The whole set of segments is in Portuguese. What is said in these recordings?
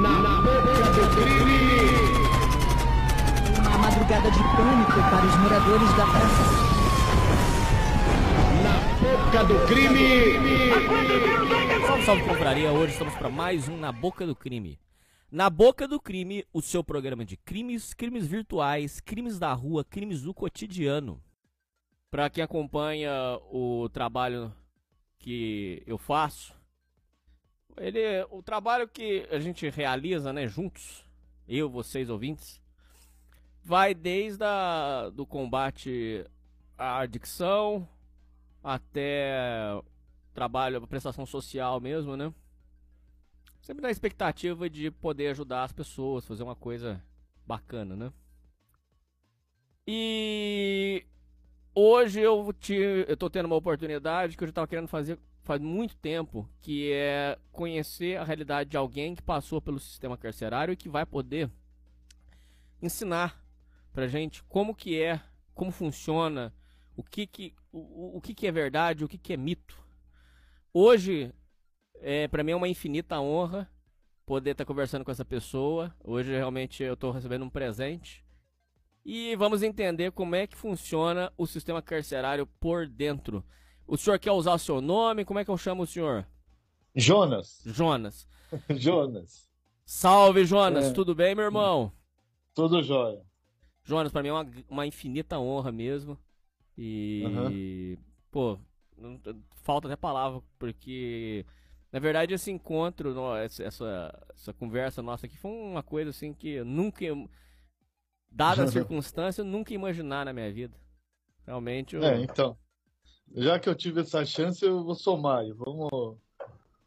Na boca do crime! Uma madrugada de pânico para os moradores da praça. Na boca do crime! Salve, salve, confraria. Hoje estamos para mais um Na Boca do Crime. Na Boca do Crime, o seu programa de crimes, crimes virtuais, crimes da rua, crimes do cotidiano. Para quem acompanha o trabalho que eu faço, ele, o trabalho que a gente realiza, né, juntos, eu, vocês ouvintes, vai desde a, do combate à adicção até trabalho, prestação social mesmo, né? Sempre na expectativa de poder ajudar as pessoas, fazer uma coisa bacana, né? E hoje eu, te, eu tô tendo uma oportunidade que eu já tava querendo fazer faz muito tempo, que é conhecer a realidade de alguém que passou pelo sistema carcerário e que vai poder ensinar pra gente como que é, como funciona, o que que, o, o que, que é verdade, o que, que é mito. Hoje, é, para mim é uma infinita honra poder estar tá conversando com essa pessoa. Hoje realmente eu estou recebendo um presente. E vamos entender como é que funciona o sistema carcerário por dentro. O senhor quer usar o seu nome? Como é que eu chamo o senhor? Jonas. Jonas. Jonas. Salve, Jonas. É. Tudo bem, meu irmão? Tudo jóia. Jonas, pra mim é uma, uma infinita honra mesmo. E, pô, não- falta até palavra, porque na verdade esse encontro, essa, essa conversa nossa aqui foi uma coisa assim que eu nunca, dada a circunstância, eu nunca ia imaginar na minha vida. Realmente, eu, É, então. Já que eu tive essa chance, eu vou somar. e Vamos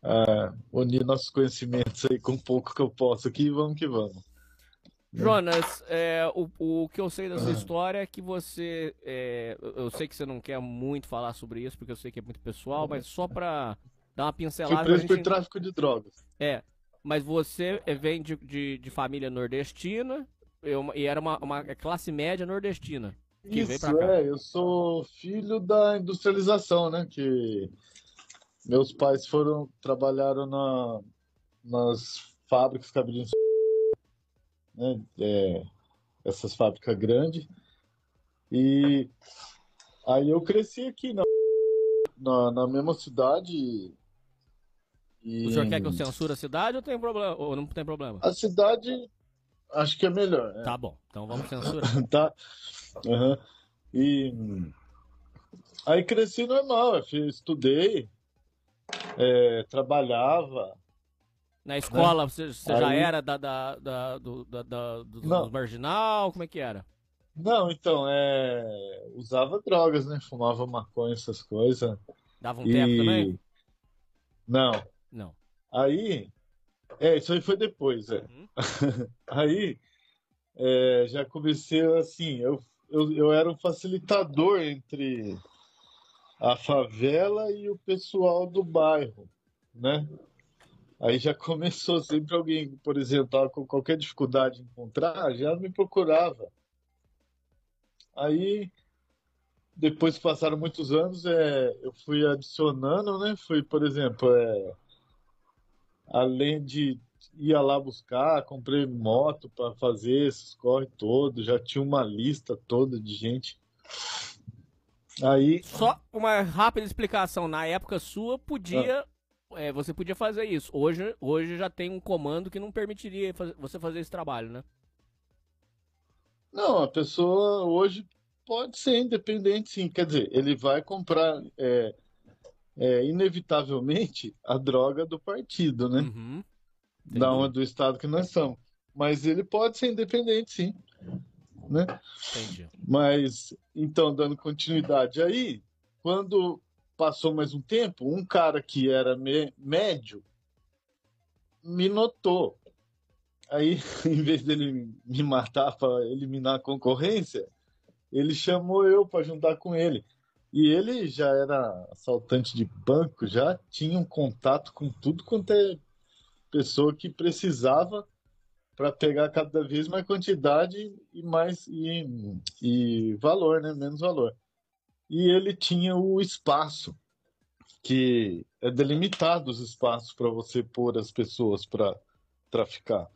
é, unir nossos conhecimentos aí com um pouco que eu posso aqui e vamos que vamos. Jonas, é, o, o que eu sei da sua história é que você. é, eu sei que você não quer muito falar sobre isso, porque eu sei que é muito pessoal, mas só pra dar uma pincelada. pra preso por gente- tráfico de drogas. É, mas você é, vem de, de, de família nordestina eu- e era uma, uma classe média nordestina. Que veio Isso, pra cá. é. Eu sou filho da industrialização, né? Que meus pais foram, trabalharam na, nas fábricas que abriram, né? É, essas fábricas grandes. E aí eu cresci aqui na, na, na mesma cidade. E O senhor quer que eu censure a cidade ou tem problema? Ou não tem problema? a cidade acho que é melhor, né? Tá bom, então vamos censurar. tá? Aham. E aí cresci normal, eu estudei, é, trabalhava. Na escola você, você já Aí- era da, da, da- do, da, da- do, do marginal? Como é que era? Não, então, é, usava drogas, né? Fumava maconha, essas coisas. Dava um tempo também? Não. Não. Aí, é, isso aí foi depois, é. Uhum. Aí, é, já comecei assim, eu, eu, eu era um facilitador entre a favela e o pessoal do bairro, né? Aí já começou sempre alguém, por exemplo, com qualquer dificuldade em encontrar, já me procurava. Aí, depois passaram muitos anos, é, eu fui adicionando, né? Fui, por exemplo, é, além de ia lá buscar, comprei moto para fazer esses corre todos, já tinha uma lista toda de gente. Aí, Só uma rápida explicação. Na época sua, podia. é, você podia fazer isso. Hoje, hoje já tem um comando que não permitiria você fazer esse trabalho, né? não, a pessoa hoje pode ser independente, sim. Quer dizer, ele vai comprar é, é, inevitavelmente a droga do partido, né? Uhum. Da onde do estado que nós somos. Mas ele pode ser independente, sim. Né? Entendi. Mas, então, dando continuidade aí, quando passou mais um tempo, um cara que era médio me notou. Aí, em vez dele me matar para eliminar a concorrência, ele chamou eu para juntar com ele. E ele já era assaltante de banco, já tinha um contato com tudo quanto é pessoa que precisava para pegar cada vez mais quantidade e mais e, e valor, né? Menos valor. E ele tinha o espaço que é delimitado os espaços para você pôr as pessoas para traficar.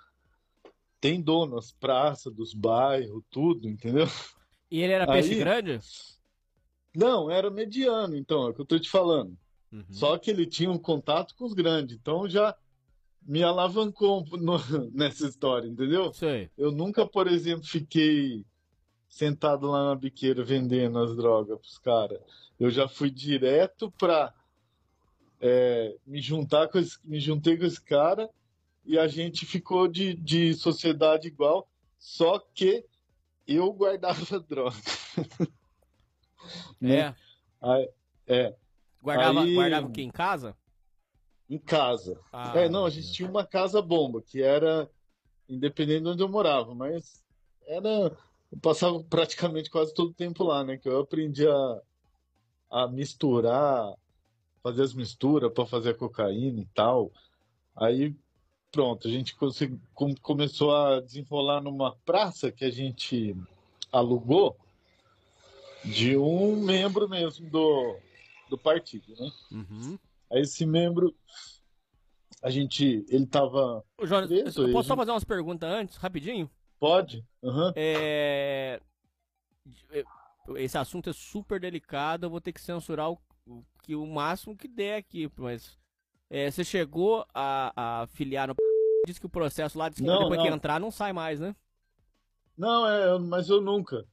Tem dono, as praças dos bairros, tudo, entendeu? E ele era peixe Aí- grande? Não, era mediano, então, é o que eu tô te falando. Uhum. Só que ele tinha um contato com os grandes, então já me alavancou no- nessa história, entendeu? Sei. Eu nunca, por exemplo, fiquei sentado lá na biqueira vendendo as drogas pros caras. Eu já fui direto pra é, me juntar com esse, me juntei com esse cara e a gente ficou de, de sociedade igual, só que eu guardava droga. Né? É. Aí- é, Guardava, Aí- guardava o quê? Em casa? em casa. Ah, É, não, a gente tinha uma casa bomba, que era independente de onde eu morava, mas era. Eu passava praticamente quase todo o tempo lá, né? Que eu aprendi a, a misturar, fazer as misturas para fazer a cocaína e tal. Aí, pronto, a gente consegui- com- começou a desenrolar numa praça que a gente alugou de um membro mesmo do, do partido, né? Uhum. Aí esse membro, a gente, ele tava, Ô, Jonas, Preso, eu posso só gente- fazer umas perguntas antes, rapidinho? pode? Aham. É... Esse assunto é super delicado, eu vou ter que censurar o, o que, o máximo que der aqui, mas é, você chegou a, a filiar no disse que o processo lá, disse que Não, depois que não. entrar não sai mais, né? Não, é, mas eu nunca.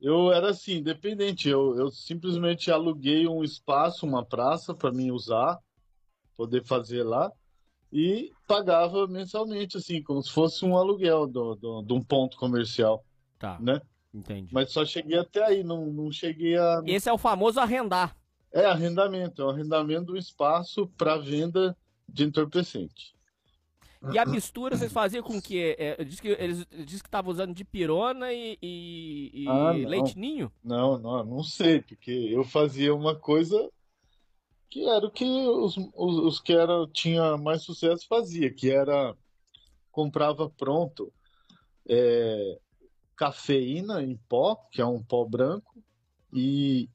Eu era assim, independente. Eu, eu simplesmente aluguei um espaço, uma praça para mim usar, poder fazer lá, e pagava mensalmente, assim, como se fosse um aluguel do, do, de um ponto comercial, Tá, né? entendi. Mas só cheguei até aí, não, não cheguei a. Esse é o famoso arrendar. É arrendamento, é o arrendamento do espaço para venda de entorpecente. E a mistura vocês faziam com que? É, diz que eles diz que estavam usando de pirona e, e- e Ah, não. leite ninho? Não, não, não sei, porque eu fazia uma coisa que era o que os, os, os que era, tinha mais sucesso fazia, que era comprava pronto é, cafeína em pó, que é um pó branco, e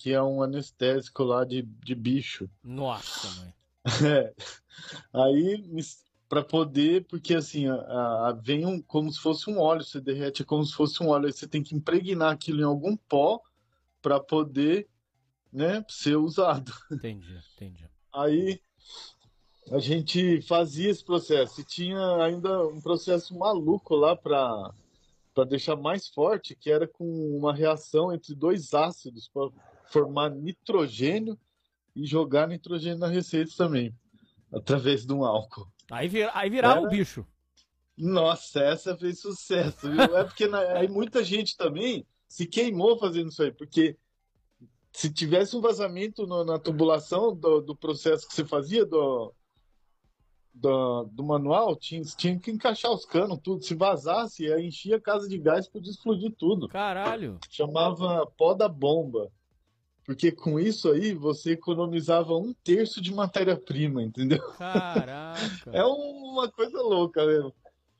que é um anestésico lá de, de bicho. Nossa, mãe. É. Aí, para poder, porque assim, a, a- vem um, como se fosse um óleo, você derrete como se fosse um óleo, aí você tem que impregnar aquilo em algum pó para poder, né, ser usado. Entendi, entendi. Aí a gente fazia esse processo e tinha ainda um processo maluco lá para para deixar mais forte, que era com uma reação entre dois ácidos para formar nitrogênio e jogar nitrogênio na receita também, através de um álcool. Aí, vira- aí virava Era- o bicho. Nossa, essa fez sucesso, viu? É porque na- aí muita gente também se queimou fazendo isso aí, porque se tivesse um vazamento no- na tubulação do, do processo que você fazia do, do, do manual, tinha, tinha que encaixar os canos, tudo. Se vazasse, enchia a casa de gás, podia explodir tudo. Caralho. Chamava pó da bomba. Porque com isso aí você economizava um terço de matéria-prima, entendeu? Caraca. É uma coisa louca mesmo.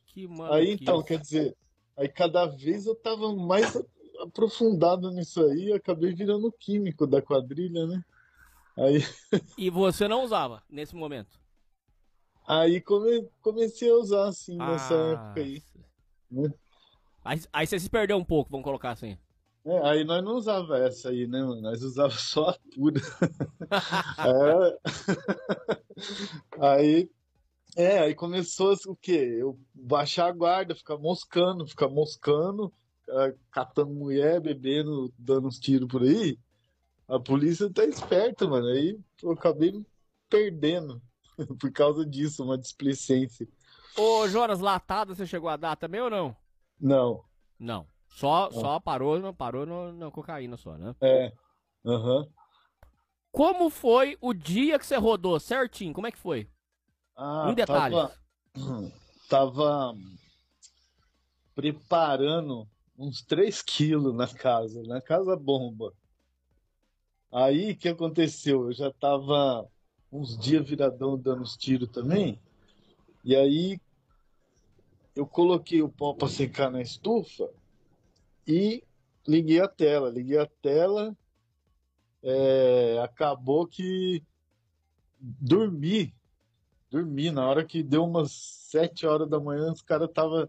Que mano. Aí então, quer dizer, aí cada vez eu tava mais aprofundado nisso aí, eu acabei virando químico da quadrilha, né? Aí, E você não usava nesse momento? aí come- comecei a usar assim nessa Ah, época aí. né? aí. Aí você se perdeu um pouco, vamos colocar assim. É, aí nós não usava essa aí, né? mano? Nós usava só a pura. É. Aí, é, aí começou o quê? Eu baixar a guarda, ficar moscando, ficar moscando, ah, catando mulher, bebendo, dando uns tiros por aí. A polícia tá esperta, mano. Aí eu acabei perdendo por causa disso, uma displicência. Ô, Jonas, latada você chegou a dar também ou não? Não, Não. Só, só parou, parou no, na cocaína só, né? é. Aham. Como foi o dia que você rodou certinho? Como é que foi? Ah, em detalhes. Tava, tava preparando uns 3 quilos na casa, na casa bomba. Aí o que aconteceu? Eu já tava uns dias viradão dando os tiros também. E aí eu coloquei o pó para secar na estufa e liguei a tela. Liguei a tela, é, acabou que dormi dormi. Na hora que deu umas sete horas da manhã, os caras estavam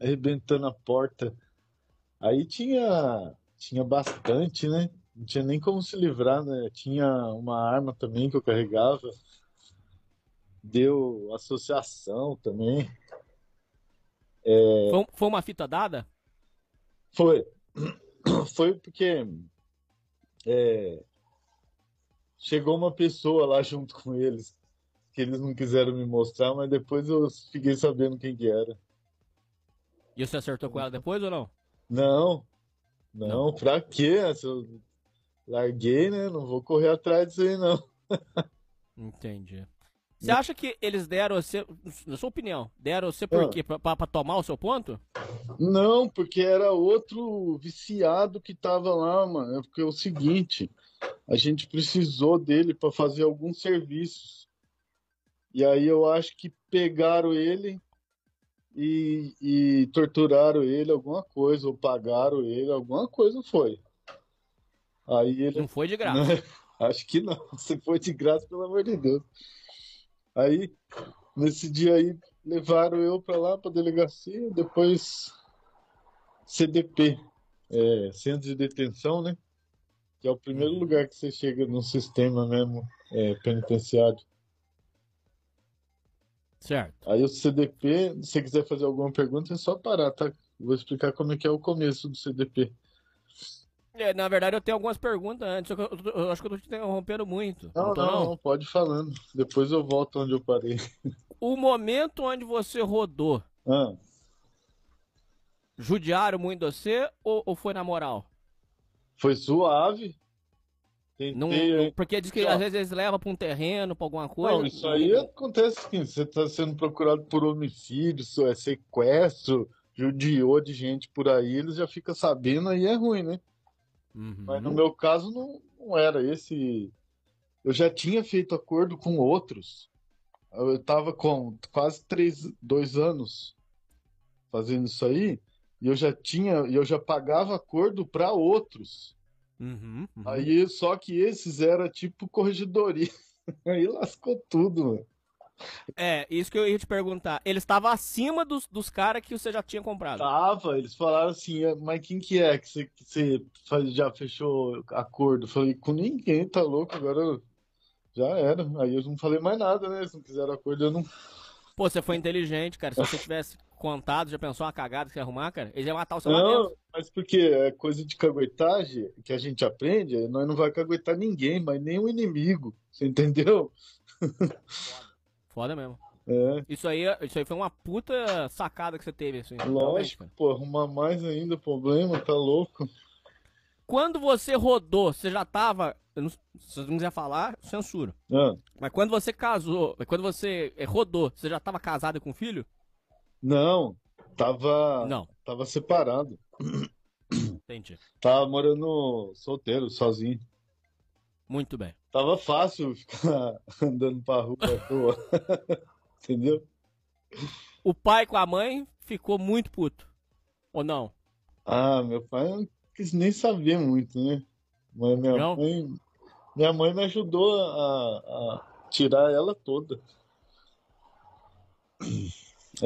arrebentando a porta. Aí tinha, tinha bastante, né? Não tinha nem como se livrar, né? Tinha uma arma também que eu carregava. Deu associação também. Foi, foi uma fita dada? Foi. Foi porque é, chegou uma pessoa lá junto com eles, que eles não quiseram me mostrar, mas depois eu fiquei sabendo quem que era. E você acertou com ela depois ou não? Não, não, pra quê? Eu larguei, né? Não vou correr atrás disso aí, não. Entendi. Você acha que eles deram você, na sua opinião, deram você por Ah. quê? Pra, pra- pra tomar o seu ponto? Não, porque era outro viciado que tava lá, mano. É porque é o seguinte, a gente precisou dele para fazer alguns serviços. E aí eu acho que pegaram ele e, e torturaram ele, alguma coisa, ou pagaram ele, alguma coisa foi. Aí ele Não foi de graça. Acho que não. Se foi de graça, pelo amor de Deus. Aí, nesse dia aí, levaram eu pra lá, pra delegacia, depois CDP, é, Centro de Detenção, né? Que é o primeiro lugar que você chega no sistema mesmo é, penitenciário. Certo. Aí o CDP, se você quiser fazer alguma pergunta, é só parar, tá? Vou explicar como é que é o começo do CDP. É, na verdade, eu tenho algumas perguntas antes, que eu, eu- eu acho que eu tô te interrompendo muito. Não, tô, não, não, pode ir falando. Depois eu volto onde eu parei. O momento onde você rodou, Ah, judiaram muito você ou, ou foi na moral? foi suave. Não, Tentei, não- porque diz que Ó. às vezes eles levam pra um terreno, pra alguma coisa. Não, isso aí acontece assim, você está sendo procurado por homicídio, é sequestro, judiou de gente por aí, eles já ficam sabendo, aí é ruim, né? Uhum. Mas no meu caso não, não era esse. Eu já tinha feito acordo com outros. Eu estava com quase três, dois anos fazendo isso aí, e eu já tinha, e eu já pagava acordo para outros. Uhum, uhum. Aí, só que esses era tipo corregedoria. Aí lascou tudo, mano. É, isso que eu ia te perguntar. Ele estava acima dos, dos caras que você já tinha comprado. Tava, eles falaram assim, "É, mas quem que é que você, que você faz- já fechou acordo? Eu falei, com ninguém, tá louco, agora já era. Aí eu não falei mais nada, né? Eles não quiseram acordo, eu não. Pô, você foi inteligente, cara. Se você tivesse contado, já pensou uma cagada que você ia arrumar, cara? Eles iam matar o seu Não, dentro. mas porque é coisa de caguetagem que a gente aprende, nós não vai caguetar ninguém, mas nem o inimigo, você entendeu? Foda mesmo. É, Isso aí, isso aí foi uma puta sacada que você teve, assim. lógico, pô, arrumar mais ainda problema, tá louco? Quando você rodou, você já tava. não- se você não quiser falar, censura. Ah, Mas quando você casou, quando você eh, rodou, você já tava casado com filho? não, tava, Não, tava separado. entendi. Tava morando solteiro, sozinho. Muito bem. Tava fácil ficar andando pra rua à toa. Entendeu? O pai com a mãe ficou muito puto. Ou não? Ah, meu pai não quis nem saber muito, né? Mas minha Não? mãe, minha mãe me ajudou a, a tirar ela toda.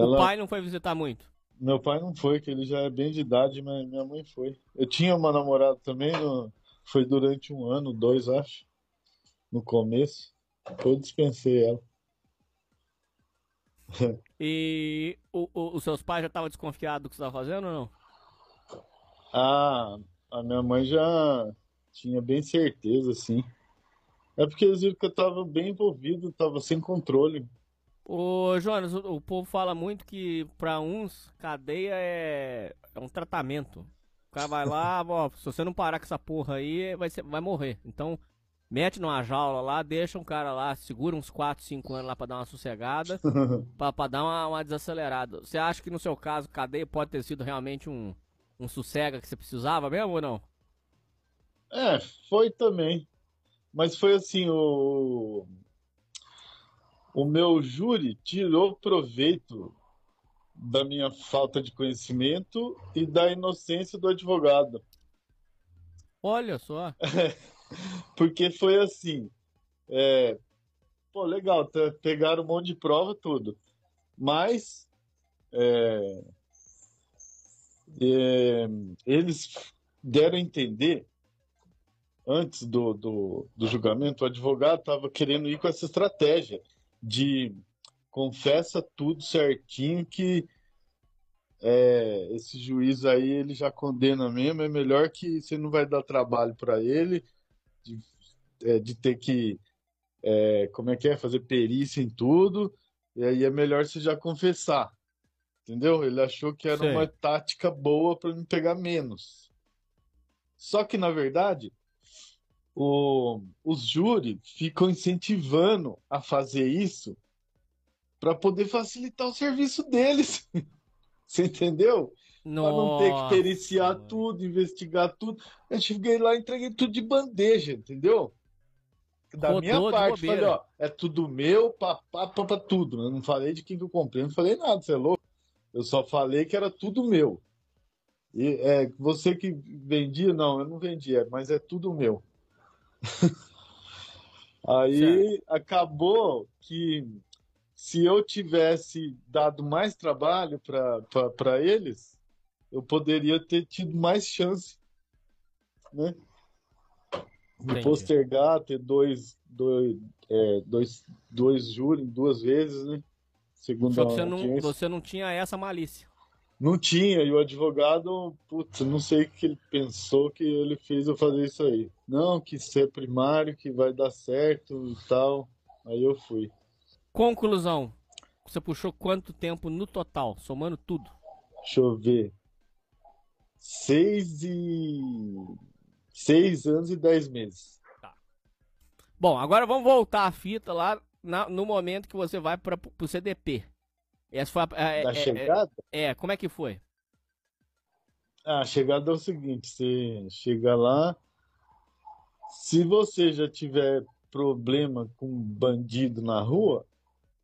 O Ela, pai não foi visitar muito. meu pai não foi, que ele já é bem de idade, mas minha mãe foi. Eu tinha uma namorada também, no- foi durante um ano, dois, acho, no começo. Eu dispensei ela. E o- o- os seus pais já estavam desconfiados do que você estava fazendo ou não? Ah, a minha mãe já tinha bem certeza, assim. É porque eles viram que eu tava bem envolvido, tava sem controle. Ô, Jonas, o, o povo fala muito que pra uns cadeia é, é um tratamento. O cara vai lá, ó, se você não parar com essa porra aí, vai, ser- vai morrer. Então, mete numa jaula lá, deixa um cara lá, segura uns 4, 5 anos lá pra dar uma sossegada, pra, pra dar uma, uma desacelerada. Você acha que no seu caso, cadeia pode ter sido realmente um, um sossega que você precisava mesmo ou não? É, foi também. Mas foi assim, o, o meu júri tirou proveito da minha falta de conhecimento e da inocência do advogado. Olha só. Porque foi assim, é, pô, legal, tá- pegaram um monte de prova, tudo. Mas é, é, eles deram a entender, antes do, do, do julgamento, o advogado estava querendo ir com essa estratégia de confessa tudo certinho que é, esse juiz aí ele já condena mesmo, é melhor que você não vai dar trabalho para ele de, é, de ter que é, como é que é, fazer perícia em tudo, e aí é melhor você já confessar. Entendeu? Ele achou que era Sei. uma tática boa para não pegar menos. Só que, na verdade, o- os júris ficam incentivando a fazer isso para poder facilitar o serviço deles. Você entendeu? Para não ter que Nossa, periciar tudo, investigar tudo. Eu cheguei lá e entreguei tudo de bandeja, entendeu? Da Rodou minha parte, falei, ó, é tudo meu, papá, papá, tudo. Eu não falei de quem que eu comprei, não falei nada, você é louco? Eu só falei que era tudo meu. E é, você que vendia, não, eu não vendia, mas é tudo meu. Aí acabou que se eu tivesse dado mais trabalho para eles, eu poderia ter tido mais chance, né? De postergar, ter dois, dois, é, dois, dois júris duas vezes, né? Segundo Só que você não, você não tinha essa malícia. Não tinha, e o advogado, putz, não sei o que ele pensou que ele fez eu fazer isso aí. Não, que isso é primário, que vai dar certo e tal. Aí eu fui. Conclusão. Você puxou quanto tempo no total, somando tudo? Deixa eu ver. Seis e. Seis anos e dez meses. Bom, agora vamos voltar a fita lá na- no momento que você vai para o CDP. Essa foi a, é, Da é, chegada? é, é, como é que foi? Ah, a chegada é o seguinte: você chega lá. Se você já tiver problema com bandido na rua,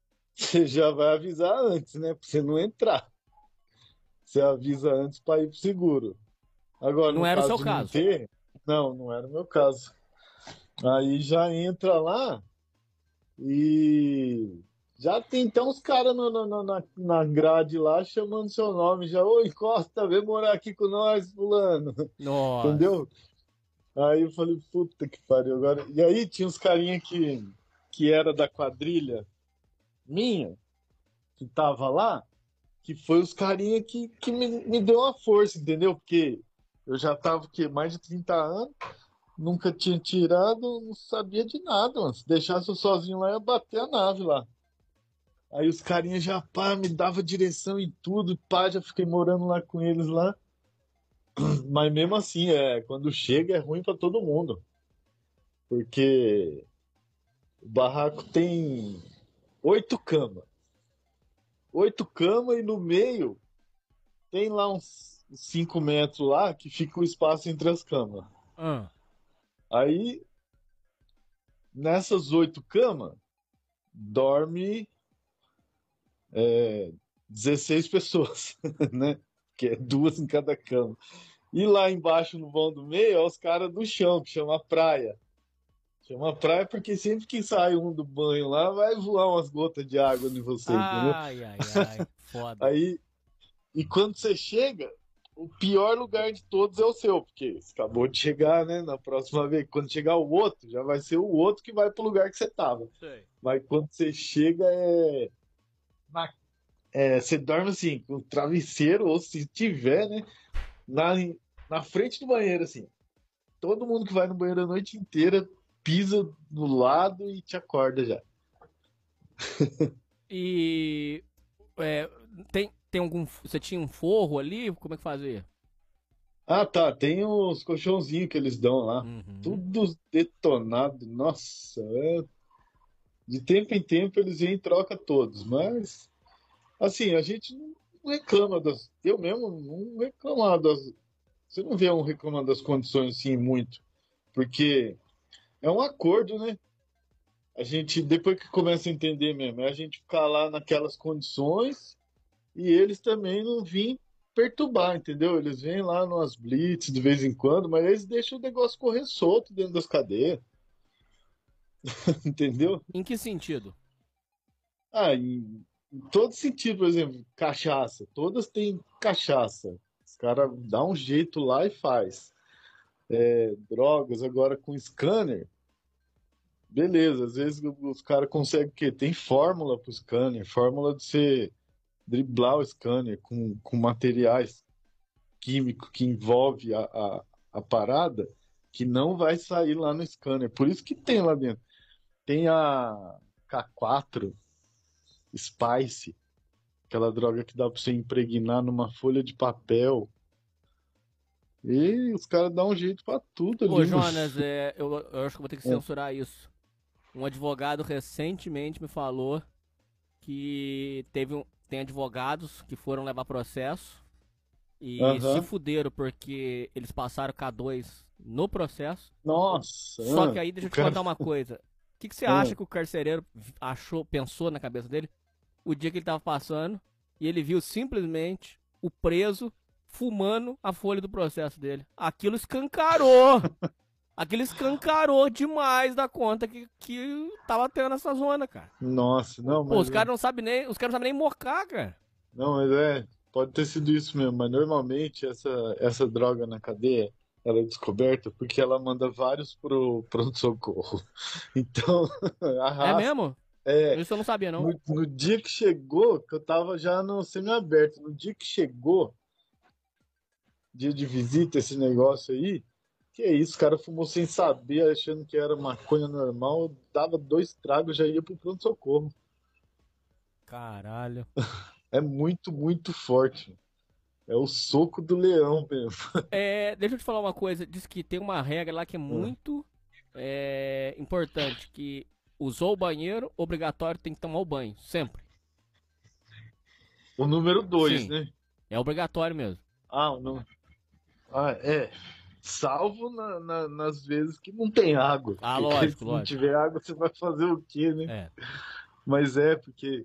você já vai avisar antes, né? Pra você não entrar. Você avisa antes para ir pro seguro. Agora, Não era o seu caso. Não, ter, não, não era o meu caso. Aí já entra lá e já tem então os caras no- na, na grade lá chamando seu nome. Já, oi, Costa, vem morar aqui com nós, fulano. Nossa. Entendeu? Aí eu falei, puta que pariu agora. E aí tinha uns carinha que, que era da quadrilha minha, que tava lá, que foi os carinha que, que me, me deu uma força, entendeu? Porque eu já tava o quê? mais de 30 anos, nunca tinha tirado, não sabia de nada, mano. Se deixasse eu sozinho lá, ia bater a nave lá. Aí os carinha já, pá, me dava direção em tudo, pá, já fiquei morando lá com eles lá. Mas mesmo assim, é, quando chega é ruim para todo mundo. Porque o barraco tem oito camas. Oito camas e no meio tem lá uns cinco metros lá que fica o espaço entre as camas. Ah, Aí, nessas oito camas, dorme é, 16 pessoas, né? Que é duas em cada cama. E lá embaixo, no vão do meio, é os caras do chão, que chama praia. Chama praia porque sempre que sai um do banho lá, vai voar umas gotas de água em você, entendeu? ai, ai, ai. Foda. Aí, e quando você chega, o pior lugar de todos é o seu, porque você acabou de chegar, né? Na próxima vez, quando chegar o outro, já vai ser o outro que vai pro lugar que você tava. Sei. Mas quando você chega, é. na- é, você dorme assim, com o travesseiro, ou se tiver, né? Na, na frente do banheiro, assim. Todo mundo que vai no banheiro a noite inteira pisa do lado e te acorda já. E é, tem, tem algum. Você tinha um forro ali? Como é que fazia? Ah, tá. Tem os colchãozinhos que eles dão lá. Uhum. Tudo detonado. Nossa, é... de tempo em tempo eles vêm e trocam todos. Mas, assim, a gente não reclama das. Eu mesmo não reclamar das. Você não vê um reclamando das condições assim muito. Porque é um acordo, né? A gente, depois que começa a entender mesmo, é a gente ficar lá naquelas condições e eles também não vir perturbar, entendeu? Eles vêm lá nas blitz de vez em quando, mas eles deixam o negócio correr solto dentro das cadeias. Entendeu? Em que sentido? Ah, em, em todo sentido, por exemplo, cachaça. Todas têm cachaça. Os caras dão um jeito lá e faz. É, drogas, agora com scanner. Beleza, às vezes os caras conseguem o quê? Tem fórmula pro scanner, fórmula de você driblar o scanner com, com materiais químicos que envolve a, a, a parada que não vai sair lá no scanner. Por isso que tem lá dentro. Tem a K4 Spice, aquela droga que dá pra você impregnar numa folha de papel. E os caras dão um jeito pra tudo ali. Ô. Jonas, é, eu, eu acho que vou ter que É. censurar isso. Um advogado recentemente me falou que teve um, tem advogados que foram levar processo e se fuderam porque eles passaram K2 no processo. Nossa. Só ah, que aí deixa eu te contar uma coisa. O que, que você Ah. acha que o carcereiro achou, pensou na cabeça dele o dia que ele tava passando e ele viu simplesmente o preso fumando a folha do processo dele? Aquilo escancarou! Aquilo escancarou demais da conta que, que tava tendo nessa zona, cara. Nossa, não. Pô, os é- caras não sabem nem, os caras não sabem nem mocar, cara. Não, mas é. Pode ter sido isso mesmo, mas normalmente essa, essa droga na cadeia ela é descoberta porque ela manda vários pro pronto-socorro. Então, É arrasta. mesmo? É, Isso eu não sabia, não. no, no dia que chegou, que eu tava já no semiaberto, no dia que chegou, dia de visita, esse negócio aí, que é isso, o cara fumou sem saber, achando que era maconha normal, dava dois tragos, já ia pro pronto-socorro. Caralho. É muito, muito forte. É o soco do leão mesmo. É, deixa eu te falar uma coisa. Diz que tem uma regra lá que é Hum. muito é, importante, que usou o banheiro, obrigatório tem que tomar o banho, sempre. O número dois, Sim. né? É obrigatório mesmo. Ah, não. Ah, é. Salvo na- na- nas vezes que não tem água. Ah, lógico, Se não lógico. tiver água, você vai fazer o quê, né? É. Mas é, porque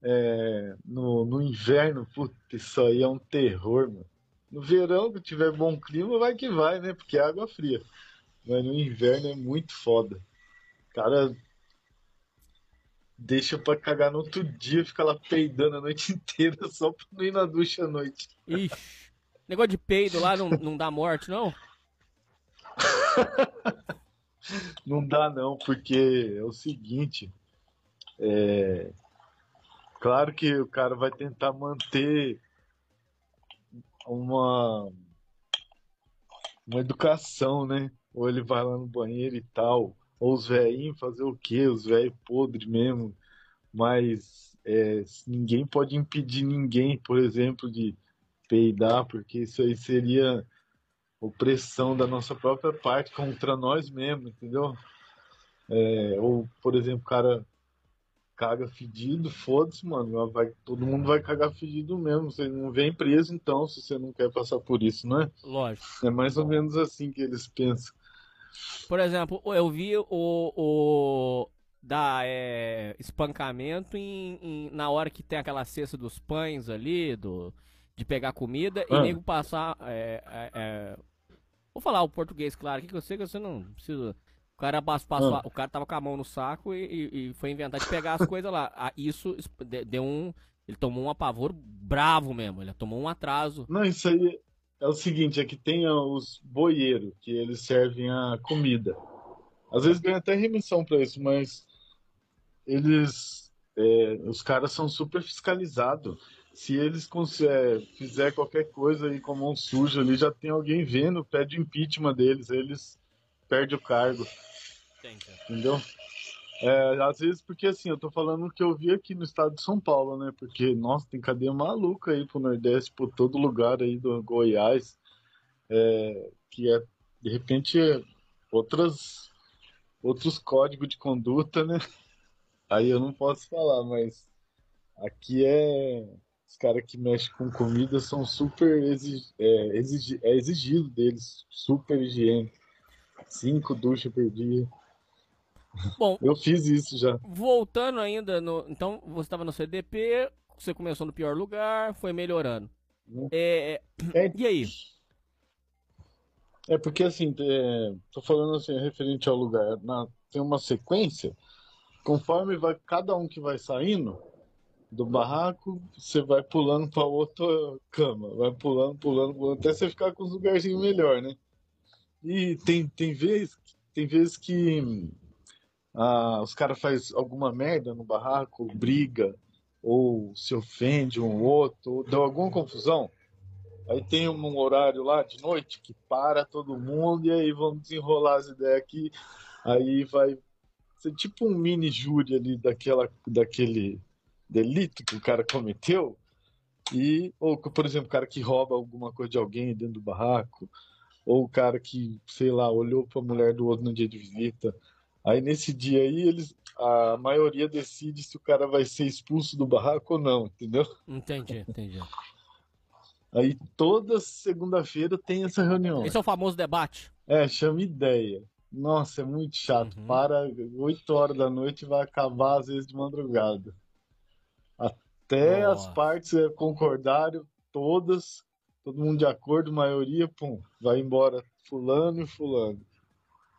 é, no, no inverno, puta, isso aí é um terror, mano. No verão, que tiver bom clima, vai que vai, né? Porque é água fria. Mas no inverno é muito foda. Cara, deixa pra cagar no outro dia, fica lá peidando a noite inteira só pra não ir na ducha à noite. Ixi. Negócio de peido lá não, não dá morte, não? Não dá não, porque é o seguinte, é, claro que o cara vai tentar manter uma uma educação, né? Ou ele vai lá no banheiro e tal, ou os velhinhos fazer o quê? Os velhos podres mesmo, mas é, ninguém pode impedir ninguém, por exemplo, de peidar, porque isso aí seria opressão da nossa própria parte contra nós mesmos, entendeu? É, ou, por exemplo, o cara caga fedido, foda-se, mano, vai, todo mundo vai cagar fedido mesmo, você não vem preso então, se você não quer passar por isso, não é? Lógico. É mais ou menos assim que eles pensam. Por exemplo, eu vi o, o da é, espancamento em, em- na hora que tem aquela cesta dos pães ali, do, de pegar comida e Ah. nego passar. é, é, é, vou falar o português, claro, aqui que eu sei que você não precisa. O cara pas- passou, Ah. o cara tava com a mão no saco e, e- e foi inventar de pegar as coisas lá. Ah, Isso deu um. Ele tomou um apavoro bravo mesmo, ele tomou um atraso. Não, isso aí é o seguinte, é que tem os boieiros, que eles servem a comida. Às vezes ganha até remissão pra isso, mas eles, é, os caras são super fiscalizados. Se eles é, fizer qualquer coisa aí com a mão suja ali, já tem alguém vendo, pede impeachment deles, eles perdem o cargo, entendeu? É, às vezes, porque assim, eu tô falando o que eu vi aqui no estado de São Paulo, né? Porque, nossa, tem cadeia maluca aí pro Nordeste, por todo lugar aí do Goiás, é, que é, de repente, outras, outros códigos de conduta, né? Aí eu não posso falar, mas aqui é. Os caras que mexem com comida são super é, é exigido deles, super higiene. Cinco duchas por dia. Bom, Eu fiz isso já. voltando ainda no. Então, você estava no CDP, você começou no pior lugar, foi melhorando. Hum. É, É, e aí? É porque assim, é, tô falando assim, referente ao lugar. Na tem uma sequência. Conforme vai cada um que vai saindo do barraco, você vai pulando para outra cama, vai pulando, pulando, pulando, até você ficar com os lugarzinhos melhor, né? E tem, tem vezes tem vezes que ah, os caras fazem alguma merda no barraco, briga, ou se ofende um outro, ou deu alguma confusão. Aí tem um horário lá de noite que para todo mundo e aí vamos desenrolar as ideias aqui. Aí vai ser tipo um mini júri ali daquela, daquele delito que o cara cometeu. E, ou, por exemplo, o cara que rouba alguma coisa de alguém dentro do barraco, ou o cara que, sei lá, olhou para a mulher do outro no dia de visita. Aí nesse dia aí, eles, a maioria decide se o cara vai ser expulso do barraco ou não, entendeu? Entendi, entendi. Aí toda segunda-feira tem essa reunião. Esse é o famoso debate. É, chama ideia. Nossa, é muito chato. Uhum. Para 8 horas da noite e vai acabar às vezes de madrugada. Até as partes eh, concordarem, todas, todo mundo de acordo, maioria, pum, vai embora fulano e fulano.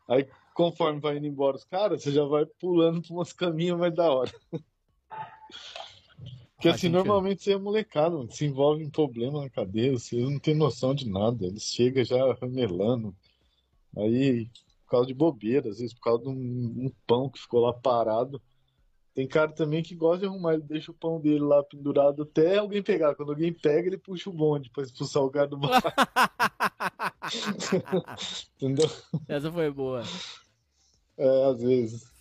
Aí conforme vai indo embora os caras, você já vai pulando para umas caminhas mais da hora. Porque assim, normalmente você é molecado, mano, se envolve em problema na cadeia, você não tem noção de nada, eles chegam já ramelando. Aí, por causa de bobeira, às vezes por causa de um, um pão que ficou lá parado. Tem cara também que gosta de arrumar, ele deixa o pão dele lá pendurado até alguém pegar. Quando alguém pega, ele puxa o bonde pra expulsar o cara do bar. Entendeu? Essa foi boa. É, às vezes.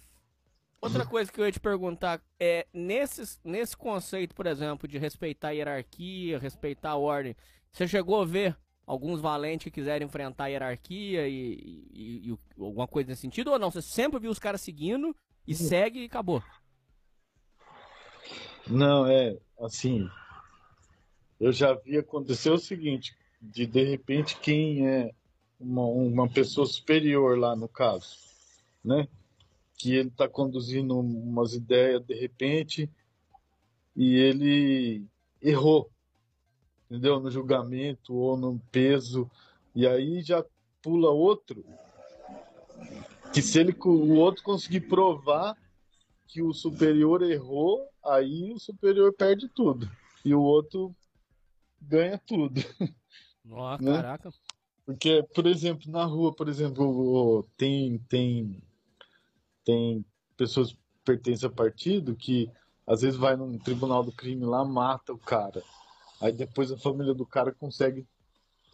Outra coisa que eu ia te perguntar é, nesse, nesse conceito, por exemplo, de respeitar a hierarquia, respeitar a ordem, você chegou a ver alguns valentes que quiserem enfrentar a hierarquia e, e- e alguma coisa nesse sentido, ou não? Você sempre viu os caras seguindo e segue e acabou. Não, é assim. Eu já vi acontecer o seguinte: de de repente, quem é uma, uma pessoa superior lá no caso, né? Que ele está conduzindo umas ideias de repente e ele errou, entendeu? No julgamento ou no peso, e aí já pula outro. Que se ele, o outro conseguir provar que o superior errou, aí o superior perde tudo. E o outro ganha tudo. Nossa, Né? caraca. Porque, por exemplo, na rua, por exemplo, tem, tem, tem pessoas que pertencem a partido que às vezes vai num tribunal do crime lá, mata o cara. Aí depois a família do cara consegue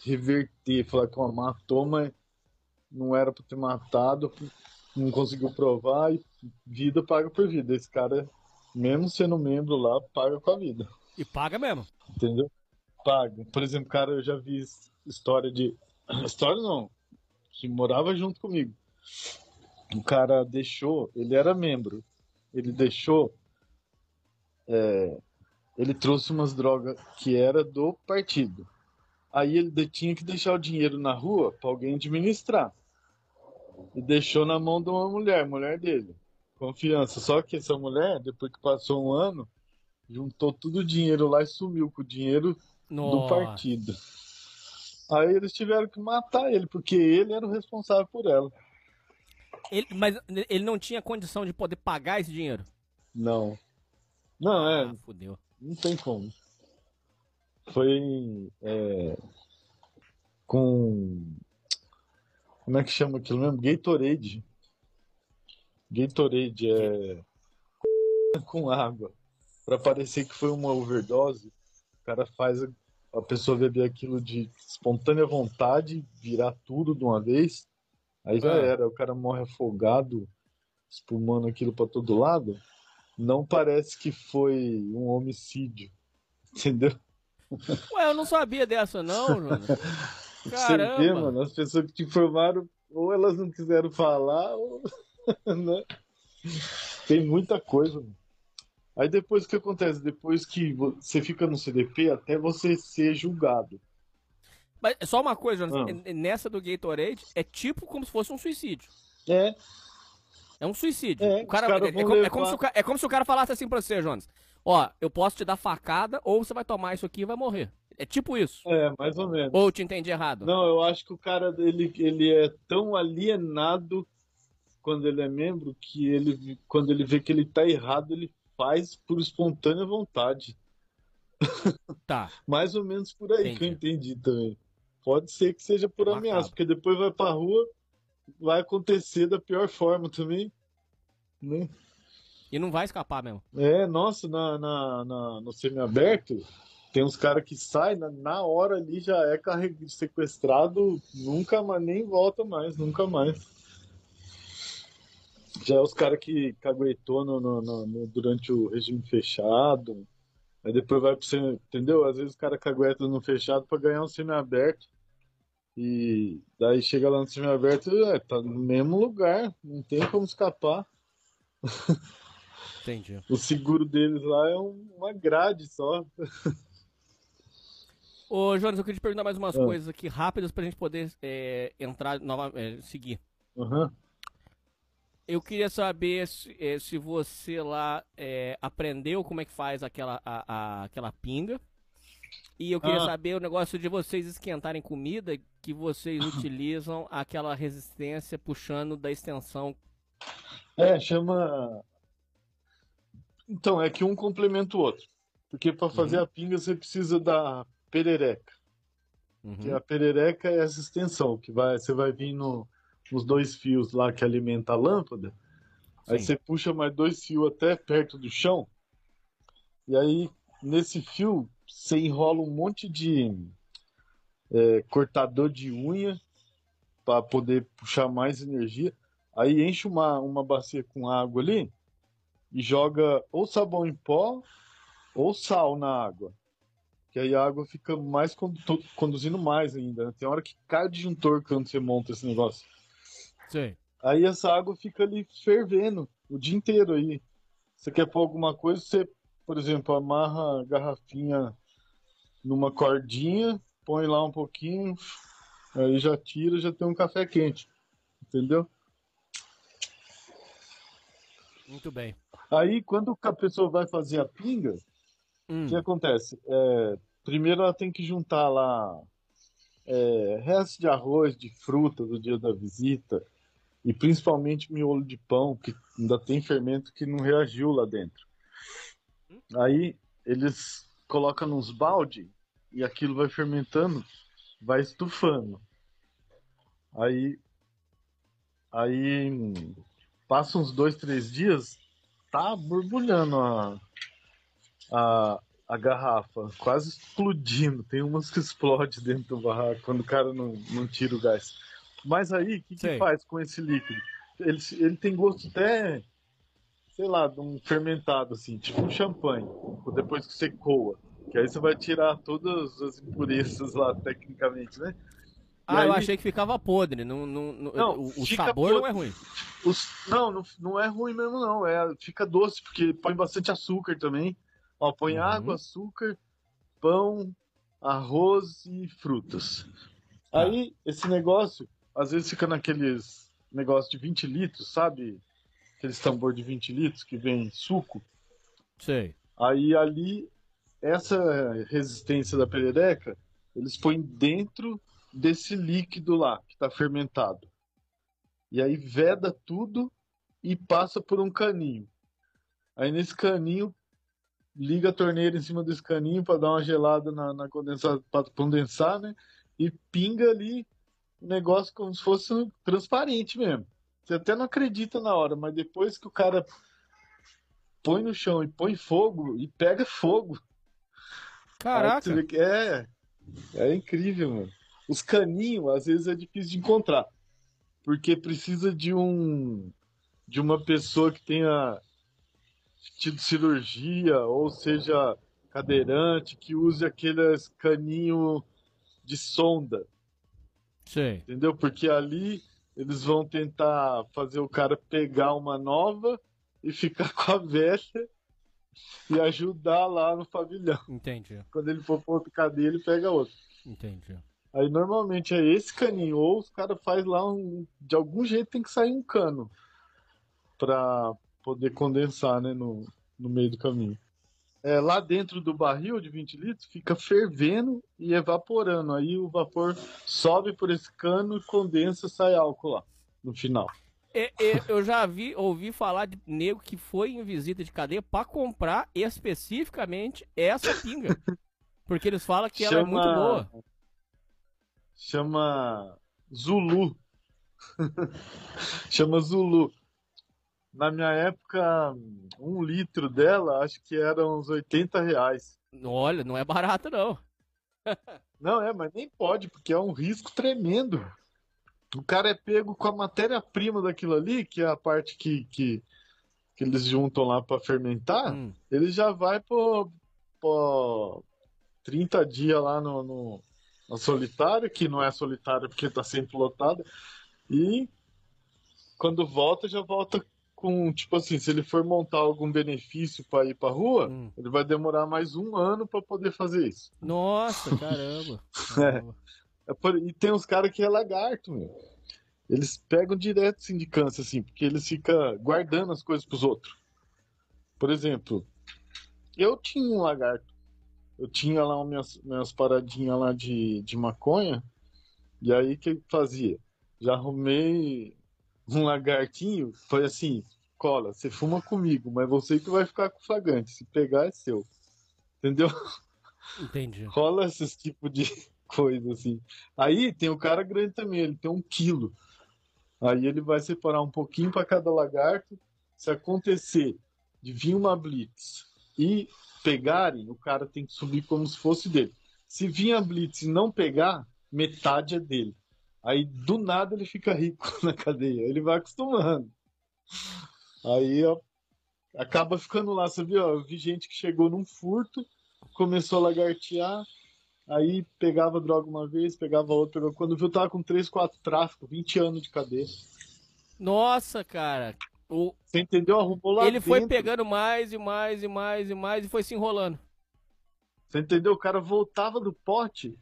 reverter, falar que uma matou, mas não era para ter matado, não conseguiu provar e vida paga por vida. Esse cara, mesmo sendo membro lá, paga com a vida. E paga mesmo. Entendeu? Paga. Por exemplo, cara, eu já vi história de. História não. Que morava junto comigo. O cara deixou. Ele era membro. Ele deixou. é, ele trouxe umas drogas que era do partido. Aí ele tinha que deixar o dinheiro na rua para alguém administrar. E deixou na mão de uma mulher, mulher dele. Confiança. Só que essa mulher, depois que passou um ano, juntou todo o dinheiro lá e sumiu com o dinheiro do Nossa. partido. Aí eles tiveram que matar ele, porque ele era o responsável por ela. Ele- mas ele não tinha condição de poder pagar esse dinheiro. Não. Não, é, Ah, fudeu. não tem como. Foi é, com. Como é que chama aquilo mesmo? Gatorade. Gatorade é. com água. Pra parecer que foi uma overdose, o cara faz a, pessoa beber aquilo de espontânea vontade, virar tudo de uma vez. Aí já Ah. era. O cara morre afogado, espumando aquilo pra todo lado. Não parece que foi um homicídio. Entendeu? Ué, eu não sabia dessa não, Jonas. Você vê, Caramba. mano, as pessoas que te informaram, ou elas não quiseram falar, ou. né? Tem muita coisa. mano. Aí depois o que acontece? Depois que você fica no CDP, até você ser julgado. Mas só uma coisa, Jonas. Ah. Nessa do Gatorade, é tipo como se fosse um suicídio. É, É um suicídio. É, o cara, os caras é, é como, é como se o, é como se o cara falasse assim pra você, Jonas. Ó, eu posso te dar facada, ou você vai tomar isso aqui e vai morrer. É tipo isso. é, mais ou menos. Ou eu te entendi errado. Não, eu acho que o cara ele, ele é tão alienado quando ele é membro, que ele, quando ele vê que ele tá errado, ele faz por espontânea vontade. Tá. Mais ou menos por aí que eu entendi também. Pode ser que seja por ameaça, porque depois vai pra rua, vai acontecer da pior forma também. Né? E não vai escapar mesmo. É, nossa, na, na, na- no semiaberto, tem uns caras que saem, na, na hora ali já é sequestrado, nunca mais, nem volta mais, nunca mais. Já é os caras que caguetou no, no- no- durante o regime fechado, aí depois vai pro semi, entendeu? Às vezes o cara cagueta no fechado pra ganhar um semiaberto. E daí chega lá no semiaberto, é, tá no mesmo lugar, não tem como escapar. Entendi. O seguro deles lá é um- uma grade só. Ô, Jonas, eu queria te perguntar mais umas Ah. coisas aqui rápidas pra gente poder é, entrar novamente, seguir. Aham. Eu queria saber se, eh, se você lá eh, aprendeu como é que faz aquela, a- a- aquela pinga. E eu queria Ah. saber o negócio de vocês esquentarem comida que vocês utilizam aquela resistência puxando da extensão. É, chama. Então, é que um complementa o outro. Porque para fazer Uhum. a pinga você precisa da perereca. Uhum. Que a perereca é essa extensão, que vai, você vai vir no, nos dois fios lá que alimenta a lâmpada. Aí Sim. você puxa mais dois fios até perto do chão. E aí, nesse fio, você enrola um monte de é, cortador de unha para poder puxar mais energia. Aí enche uma, uma bacia com água ali e joga ou sabão em pó ou sal na água. Que aí a água fica mais condu- conduzindo mais ainda. né? Tem hora que cai o disjuntor quando você monta esse negócio. Sim. Aí essa água fica ali fervendo o dia inteiro aí. Você quer pôr alguma coisa, você, por exemplo, amarra a garrafinha numa cordinha, põe lá um pouquinho, aí já tira, já tem um café quente. Entendeu? Muito bem. Aí quando a pessoa vai fazer a pinga, Hum, o que acontece? É, primeiro ela tem que juntar lá é, resto de arroz, de fruta do dia da visita e principalmente miolo de pão, que ainda tem fermento que não reagiu lá dentro. Aí eles colocam nos balde e aquilo vai fermentando, vai estufando. Aí, aí hum, passa uns dois, três dias, tá borbulhando a, a, a garrafa, quase explodindo. Tem umas que explodem dentro do barraco quando o cara não, não tira o gás. Mas aí, o que, que faz com esse líquido? Ele, ele tem gosto até, sei lá, de um fermentado, assim, tipo um champanhe, depois que você coa. Que aí você vai tirar todas as impurezas lá, tecnicamente, né? E Ah, eu aí- achei que ficava podre. Não, não, não- Não, o, sabor não podre. é ruim. Os- não, não, não é ruim mesmo, não. É, fica doce, porque põe bastante açúcar também. Ó, põe Uhum. água, açúcar, pão, arroz e frutas. Tá. Aí, esse negócio, às vezes fica naqueles negócios de 20 litros, sabe? Aqueles tambor de 20 litros que vem suco. Sei. Aí ali, essa resistência da perereca, eles põem dentro desse líquido lá, que está fermentado. E aí veda tudo e passa por um caninho. Aí nesse caninho, liga a torneira em cima desse caninho para dar uma gelada na, na condensada, para condensar, né? E pinga ali o negócio como se fosse transparente mesmo. Você até não acredita na hora, mas depois que o cara põe no chão e põe fogo e pega fogo. Caraca. É, é incrível, mano. Os caninhos, às vezes, é difícil de encontrar. Porque precisa de um. de uma pessoa que tenha tido cirurgia, ou seja, cadeirante, que use aqueles caninho de sonda, Sei. entendeu? Porque ali eles vão tentar fazer o cara pegar uma nova e ficar com a velha e ajudar lá no pavilhão. Entendi. Quando ele for pra outra cadeia, ele pega outro. Entendi. Aí normalmente é esse caninho, ou os caras faz lá um. De algum jeito tem que sair um cano pra poder condensar, né, no, no meio do caminho. É, lá dentro do barril de 20 litros fica fervendo e evaporando. Aí o vapor sobe por esse cano e condensa sai álcool lá no final. É, é, eu já vi, ouvi falar de nego que foi em visita de cadeia pra comprar especificamente essa pinga. Porque eles falam que ela é muito boa. Chama Zulu. Chama Zulu. Na minha época, um litro dela, acho que era uns 80 reais. Olha, não é barato, não. Não, é, mas nem pode, porque é um risco tremendo. O cara é pego com a matéria-prima daquilo ali, que é a parte que, que, que eles juntam lá para fermentar, Hum. ele já vai por, por 30 dias lá no, no, no solitário, que não é solitário porque tá sempre lotado, e quando volta, já volta com, tipo assim, se ele for montar algum benefício para ir pra rua, Hum. ele vai demorar mais um ano para poder fazer isso. Nossa, caramba. É. É por- E tem uns caras que é lagarto, meu. Eles pegam direto sindicância, assim, porque eles ficam guardando as coisas pros outros. Por exemplo, eu tinha um lagarto. Eu tinha lá minhas, minhas paradinhas lá de, de maconha. E aí o que eu fazia? Já arrumei um lagartinho. Foi assim: cola, você fuma comigo, mas você que vai ficar com o flagrante. Se pegar, é seu. Entendeu? Entendi. rola esses tipos de coisa assim. Aí tem o cara grande também, ele tem um quilo. Aí ele vai separar um pouquinho para cada lagarto. Se acontecer de vir uma blitz e pegarem, o cara tem que subir como se fosse dele. Se vir a blitz e não pegar, metade é dele. Aí do nada ele fica rico na cadeia. Ele vai acostumando. Aí ó, acaba ficando lá, sabia? Eu vi gente que chegou num furto, começou a lagartear, aí pegava droga uma vez, pegava outra, pegava... quando viu tava com 3, 4 tráfico, 20 anos de cadeia. Nossa, cara. O, Você entendeu? Arrumou lá ele foi dentro. pegando mais e mais e mais e mais e foi se enrolando. Você entendeu? O cara voltava do pote,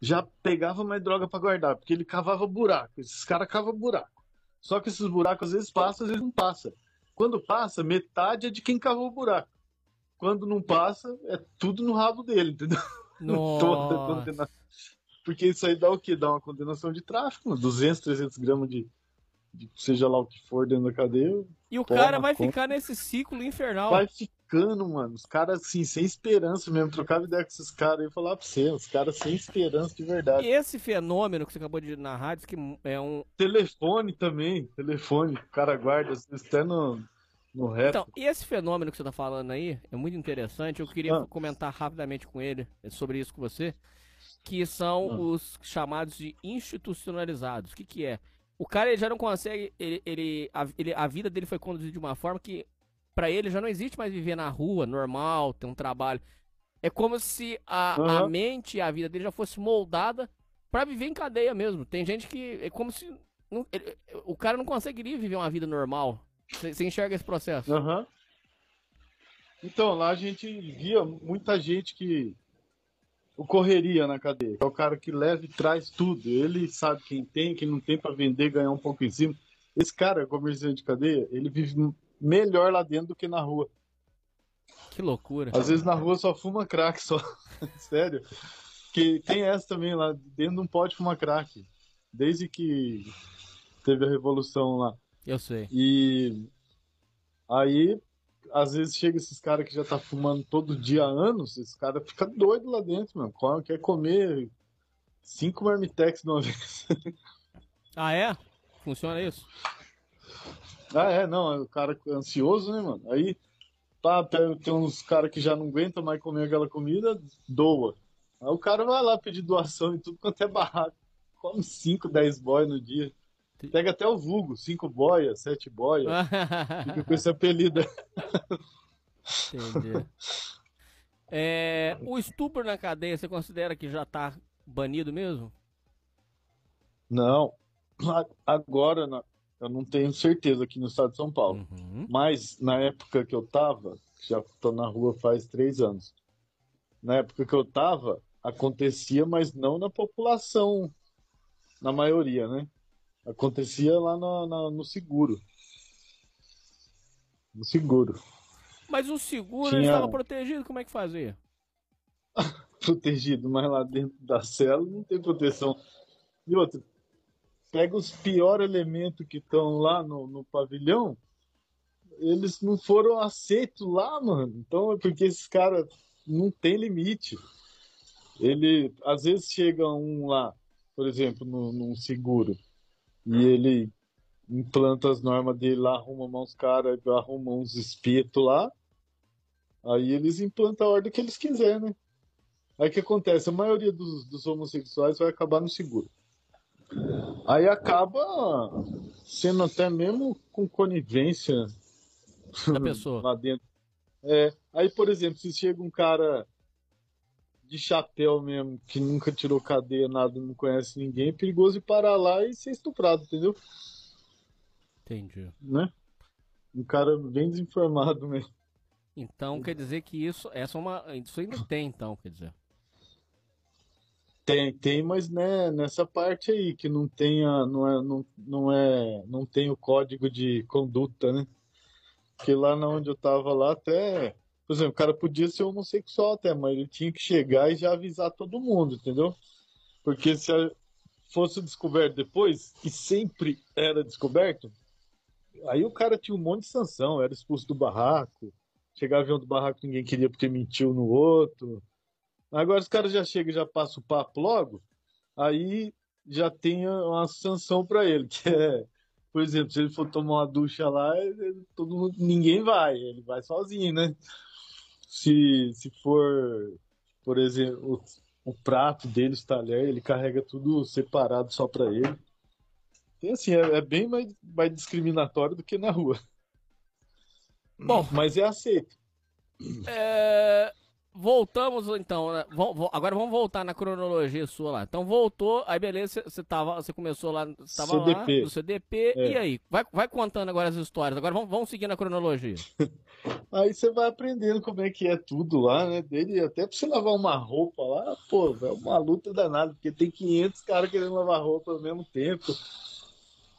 já pegava mais droga pra guardar, porque ele cavava buraco. Esses caras cavam buraco. Só que esses buracos às vezes passam, às vezes não passa. Quando passa, metade é de quem cavou o buraco. Quando não passa, é tudo no rabo dele, entendeu? Toda condenação. Porque isso aí dá o quê? Dá uma condenação de tráfico, mano. 200, 300 gramas de, de seja lá o que for dentro da cadeia. E o cara vai conta. ficar nesse ciclo infernal. Vai ficando, mano. Os caras, assim, sem esperança mesmo. Trocava ideia com esses caras e falar pra você. Os caras sem esperança de verdade. E esse fenômeno que você acabou de narrar, diz que é um. Telefone também. Telefone. O cara guarda, às vezes até no, no rap. Então, e esse fenômeno que você tá falando aí é muito interessante. Eu queria Ah. comentar rapidamente com ele é, sobre isso com você. Que são Ah. os chamados de institucionalizados. O que, que é? O cara ele já não consegue. Ele, ele, a, ele- a vida dele foi conduzida de uma forma que, pra ele, já não existe mais viver na rua, normal, ter um trabalho. É como se a, a Aham. mente e a vida dele já fosse moldada pra viver em cadeia mesmo. Tem gente que. É como se. não- ele- o cara não conseguiria viver uma vida normal. Você enxerga esse processo? Aham. Então, lá a gente via muita gente que correria na cadeia. É o cara que leva e traz tudo. Ele sabe quem tem, quem não tem para vender, ganhar um pouco em cima. Esse cara, comerciante de cadeia, ele vive melhor lá dentro do que na rua. Que loucura. Às vezes na rua só fuma crack, só. Sério. Que tem essa também lá, dentro não pode fumar crack. Desde que teve a revolução lá. Eu sei. E aí, às vezes chega esses caras que já tá fumando todo dia há anos, esse cara fica doido lá dentro, mano. Quer comer cinco marmitex de uma vez. Ah, é? Funciona isso? Ah, é, não, o cara é ansioso, né, mano? Aí, pá, tem uns caras que já não aguentam mais comer aquela comida, doa. Aí o cara vai lá pedir doação e tudo quanto é barraco. Come 5, 10 boias no dia. Pega até o vulgo, 5 boias, 7 boias. Fica com esse apelido. Entendi. É, o estupro na cadeia, você considera que já tá banido mesmo? Não, agora na- eu não tenho certeza aqui no estado de São Paulo. Uhum. Mas na época que eu tava, já tô na rua faz três anos. Na época que eu tava, acontecia, mas não na população, na maioria, né? Acontecia lá no, na- no seguro. No seguro. Mas o seguro Tinha- estava protegido, como é que fazia? Protegido, mas lá dentro da cela não tem proteção. E outra, pega os piores elementos que estão lá no, no pavilhão, eles não foram aceitos lá, mano. Então é porque esses caras não tem limite. Ele, às vezes chega um lá, por exemplo, no, num seguro, e ele implanta as normas dele lá, arruma uns caras, arruma uns espetos lá, aí eles implantam a ordem que eles quiserem, né? Aí o que acontece? A maioria dos, dos homossexuais vai acabar no seguro. Aí acaba sendo até mesmo com conivência Da pessoa. lá dentro. É, aí, por exemplo, se chega um cara de chapéu mesmo, que nunca tirou cadeia, nada, não conhece ninguém, é perigoso ir parar lá e ser estuprado, entendeu? Entendi. Né? Um cara bem desinformado mesmo. Então quer dizer que isso, essa é uma, isso ainda tem, então, quer dizer. Tem, tem, mas né, nessa parte aí que não tenha, não é, não, não é, não tem o código de conduta, né? Porque lá na onde eu tava lá até, por exemplo, o cara podia ser homossexual até, mas ele tinha que chegar e já avisar todo mundo, entendeu? Porque se fosse descoberto depois, e sempre era descoberto, aí o cara tinha um monte de sanção, era expulso do barraco, chegava avião do barraco ninguém queria porque mentiu no outro. Agora os caras já chegam e já passam o papo logo, aí já tem uma sanção para ele, que é, por exemplo, se ele for tomar uma ducha lá, todo mundo, ninguém vai, ele vai sozinho, né? Se, se for, por exemplo, o, o prato dele, os talheres, ele carrega tudo separado só para ele. Então, assim, é, é bem mais, mais discriminatório do que na rua. Bom. Mas é aceito. É, voltamos então, né? Vom- vo- agora vamos voltar na cronologia sua lá. Então voltou, aí beleza, você- tava, você começou lá, você tava lá CDP. no CDP, É. e aí? Vai, vai contando agora as histórias. Agora vamos, vamos seguir na cronologia. Aí você vai aprendendo como é que é tudo lá, né? Dele, até pra você lavar uma roupa lá, pô, é uma luta danada, porque tem 500 caras querendo lavar roupa ao mesmo tempo.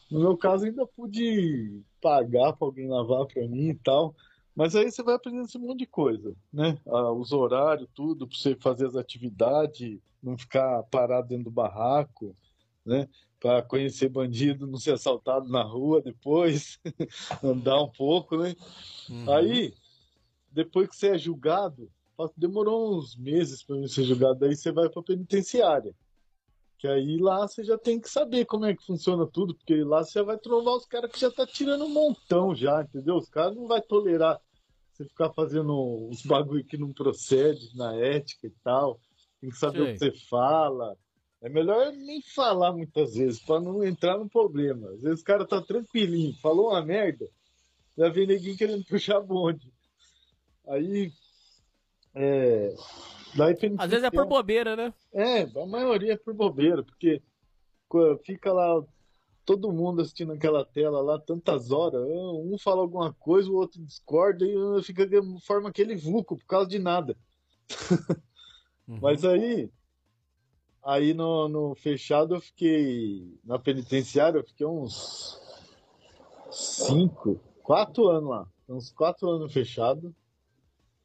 No meu caso, ainda pude pagar pra alguém lavar pra mim e tal. Mas aí você vai aprendendo esse monte de coisa, né? Ah, os horários, tudo, pra você fazer as atividades, não ficar parado dentro do barraco, né? Pra conhecer bandido, não ser assaltado na rua depois, andar um pouco, né? Uhum. Aí, depois que você é julgado, demorou uns meses para ser julgado, aí você vai para penitenciária. Que aí lá você já tem que saber como é que funciona tudo, porque lá você já vai trovar os caras que já tá tirando um montão já, entendeu? Os caras não vai tolerar você ficar fazendo os bagulho que não procede na ética e tal. Tem que saber o que você fala. É melhor nem falar muitas vezes, para não entrar no problema. Às vezes o cara tá tranquilinho, falou uma merda, já vem neguinho querendo puxar bonde. Aí. É. Daí Às vezes é por bobeira, né? É, a maioria é por bobeira, porque fica lá todo mundo assistindo aquela tela lá tantas horas, ah, um fala alguma coisa, o outro discorda e ah, fica forma aquele vulco por causa de nada. Uhum. Mas aí, aí no, no fechado eu fiquei, na penitenciária eu fiquei uns cinco, quatro anos lá. Uns quatro anos fechado.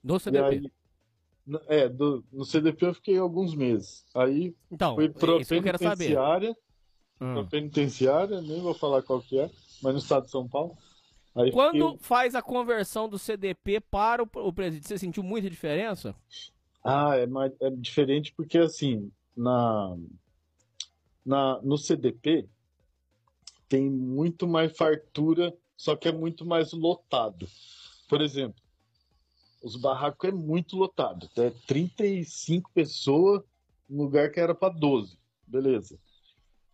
No CDP. aí, é, do, no CDP eu fiquei alguns meses. Aí Então, fui é pra isso que eu quero saber. penitenciária, Hum. pra penitenciária, nem vou falar qual que é, mas no estado de São Paulo. Aí Quando faz a conversão do CDP para o, o presídio, você sentiu muita diferença? Ah, é, mais, é diferente porque assim, na, na, no CDP tem muito mais fartura, só que é muito mais lotado. Por exemplo, os barracos é muito lotado. É 35 pessoas no lugar que era para 12. Beleza.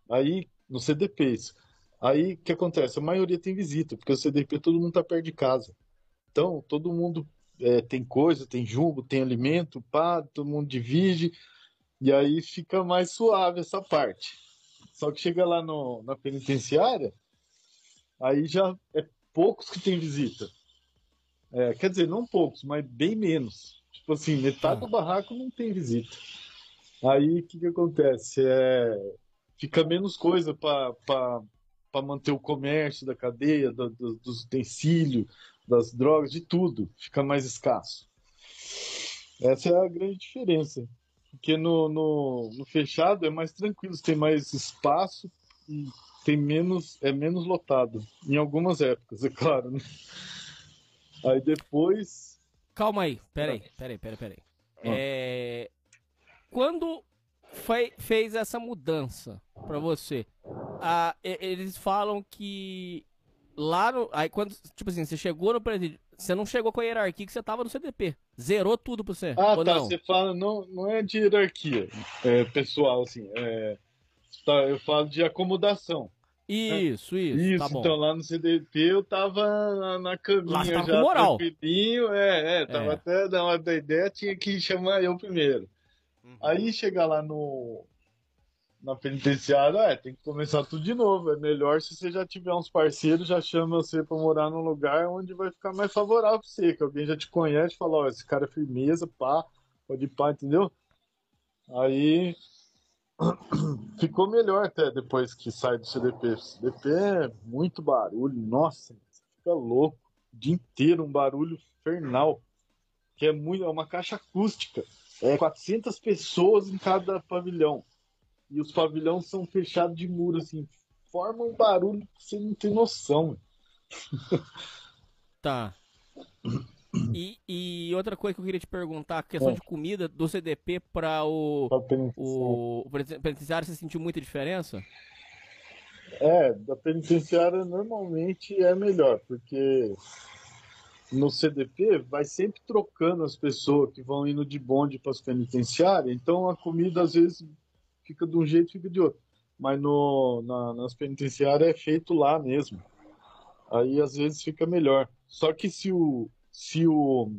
Aí, no CDP, isso. Aí, o que acontece? A maioria tem visita, porque o CDP todo mundo tá perto de casa. Então, todo mundo é, tem coisa, tem jumbo, tem alimento, pá, todo mundo divide, e aí fica mais suave essa parte. Só que chega lá no, na penitenciária, aí já é poucos que tem visita. É, quer dizer, não poucos, mas bem menos. Tipo assim, metade do barraco não tem visita. Aí o que, que acontece? É, fica menos coisa para manter o comércio da cadeia, do- do- dos utensílios, das drogas, de tudo. Fica mais escasso. Essa é a grande diferença. Porque no, no, no fechado é mais tranquilo, tem mais espaço e tem menos, é menos lotado. Em algumas épocas, é claro. Né? Aí depois. Calma aí, peraí, peraí, peraí, peraí. É... Quando foi, fez essa mudança pra você, a, e- eles falam que lá no. Aí quando. Tipo assim, você chegou no presídio. Você não chegou com a hierarquia que você tava no CDP. Zerou tudo pra você. Ah, tá. não? Você fala, não, não é de hierarquia é, pessoal, assim. É, tá, eu falo de acomodação. Isso, isso. Isso, tá então lá no CDP eu tava na, na caminha Lá já com moral. tranquilinho, é, é, tava É. até na hora da ideia, tinha que chamar eu primeiro. Uhum. Aí chegar lá no na penitenciária, é, tem que começar tudo de novo. É melhor se você já tiver uns parceiros, já chama você pra morar num lugar onde vai ficar mais favorável pra você, que alguém já te conhece, fala, ó, esse cara é firmeza, pá, pode pá, entendeu? Aí ficou melhor até depois que sai do CDP. CDP é muito barulho, nossa, você fica louco. O dia inteiro um barulho infernal. Que é muito, é uma caixa acústica. É 400 pessoas em cada pavilhão. E os pavilhões são fechados de muro, assim. Forma um barulho que você não tem noção. Tá. E, e outra coisa que eu queria te perguntar, a questão É. de comida do CDP para o, o, o penitenciário, você sentiu muita diferença? É, da penitenciária normalmente é melhor, porque no CDP vai sempre trocando as pessoas que vão indo de bonde para as penitenciárias, então a comida às vezes fica de um jeito fica de outro. Mas no, na- nas penitenciárias é feito lá mesmo. Aí às vezes fica melhor. Só que se o, se o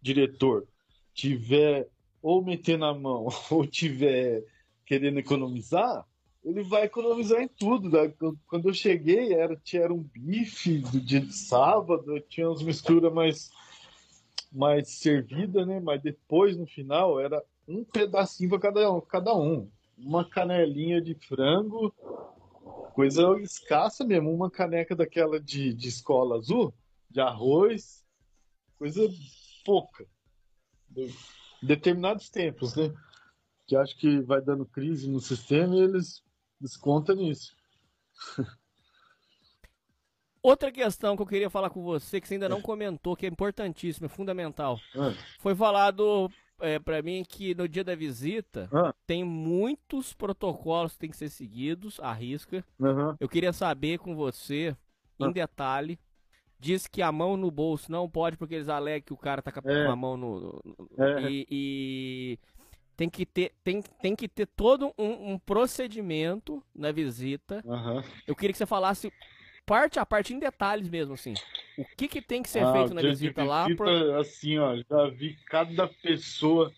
diretor tiver ou metendo a mão ou tiver querendo economizar, ele vai economizar em tudo. né? Quando eu cheguei, era, tinha era um bife do dia de sábado, tinha umas misturas mais, mais servida, né? Mas depois, no final, era um pedacinho para cada, um- cada um. Uma canelinha de frango, coisa escassa mesmo. Uma caneca daquela de, de escola azul, de arroz, coisa pouca. De- determinados tempos, né? Que acho que vai dando crise no sistema e eles descontam nisso. Outra questão que eu queria falar com você, que você ainda não comentou, que é importantíssima, é fundamental. Ah, Foi falado é, para mim que no dia da visita Ah. tem muitos protocolos que tem que ser seguidos, à risca. aham. Eu queria saber com você, em Ah. detalhe, diz que a mão no bolso não pode porque eles alegam que o cara tá com a É. mão no... no- É. E, e tem que ter, tem, tem que ter todo um, um procedimento na visita. aham. Eu queria que você falasse parte a parte, em detalhes mesmo, assim. O que que tem que ser Ah, feito na de visita lá? visita, pro- Assim, ó, já vi cada pessoa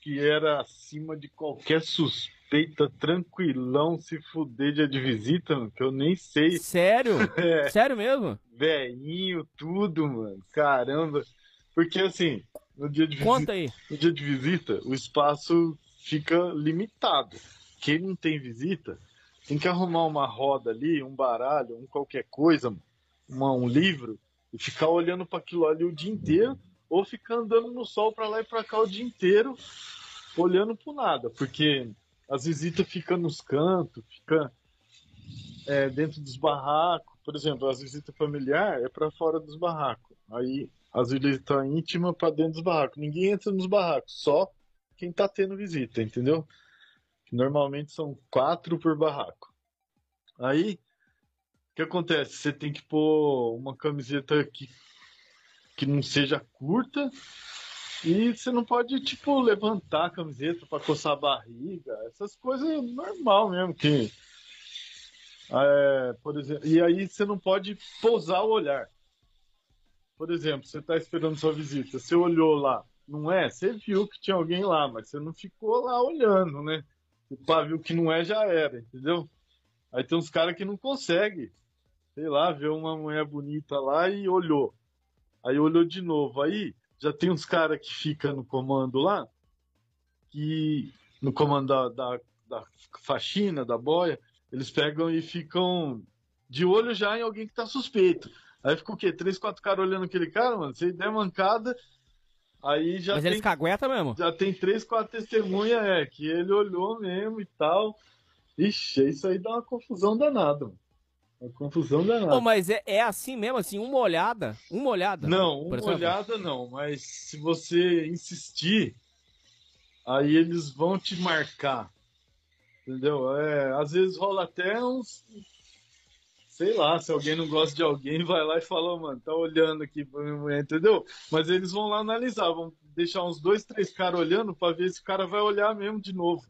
que era acima de qualquer suspeita, tranquilão, se fuder dia de visita, mano, que eu nem sei. Sério? É, Sério mesmo? velhinho, tudo, mano. Caramba. Porque assim, no dia de visita, Conta aí. no dia de visita, o espaço fica limitado. Quem não tem visita, tem que arrumar uma roda ali, um baralho, um qualquer coisa, uma- um livro, e ficar olhando para aquilo ali o dia inteiro, ou ficar andando no sol para lá e para cá o dia inteiro, olhando pro nada, porque as visitas ficam nos cantos, fica é, dentro dos barracos. Por exemplo, as visitas familiares é para fora dos barracos. Aí as visitas íntimas para dentro dos barracos. Ninguém entra nos barracos, só quem tá tendo visita, entendeu? Normalmente são quatro por barraco. Aí, o que acontece? Você tem que pôr uma camiseta que, que não seja curta e você não pode, tipo, levantar a camiseta para coçar a barriga. Essas coisas é normal mesmo, que... é, por exemplo, e aí você não pode pousar o olhar. Por exemplo, você está esperando sua visita, você olhou lá, não é? Você viu que tinha alguém lá, mas você não ficou lá olhando, né? O pá viu que não é, já era, entendeu? Aí tem uns caras que não conseguem, sei lá, ver uma mulher bonita lá e olhou. Aí olhou de novo. Aí já tem uns caras que ficam no comando lá, que no comando da, da, da faxina, da boia, eles pegam e ficam de olho já em alguém que tá suspeito. Aí fica o quê? Três, quatro caras olhando aquele cara, mano. Se der mancada, aí já Mas tem eles caguetam mesmo? já tem três, quatro testemunhas, é, que ele olhou mesmo e tal. Ixi, isso aí dá uma confusão danada. mano. Uma confusão danada. Pô, mas é, é assim mesmo, assim, uma olhada, uma olhada. Não, uma exemplo. olhada não, mas se você insistir, aí eles vão te marcar. Entendeu? É, às vezes rola até uns. Sei lá, se alguém não gosta de alguém, vai lá e fala, "Ô, mano, tá olhando aqui pra minha mulher, entendeu? Mas eles vão lá analisar, vão deixar uns dois, três caras olhando pra ver se o cara vai olhar mesmo de novo.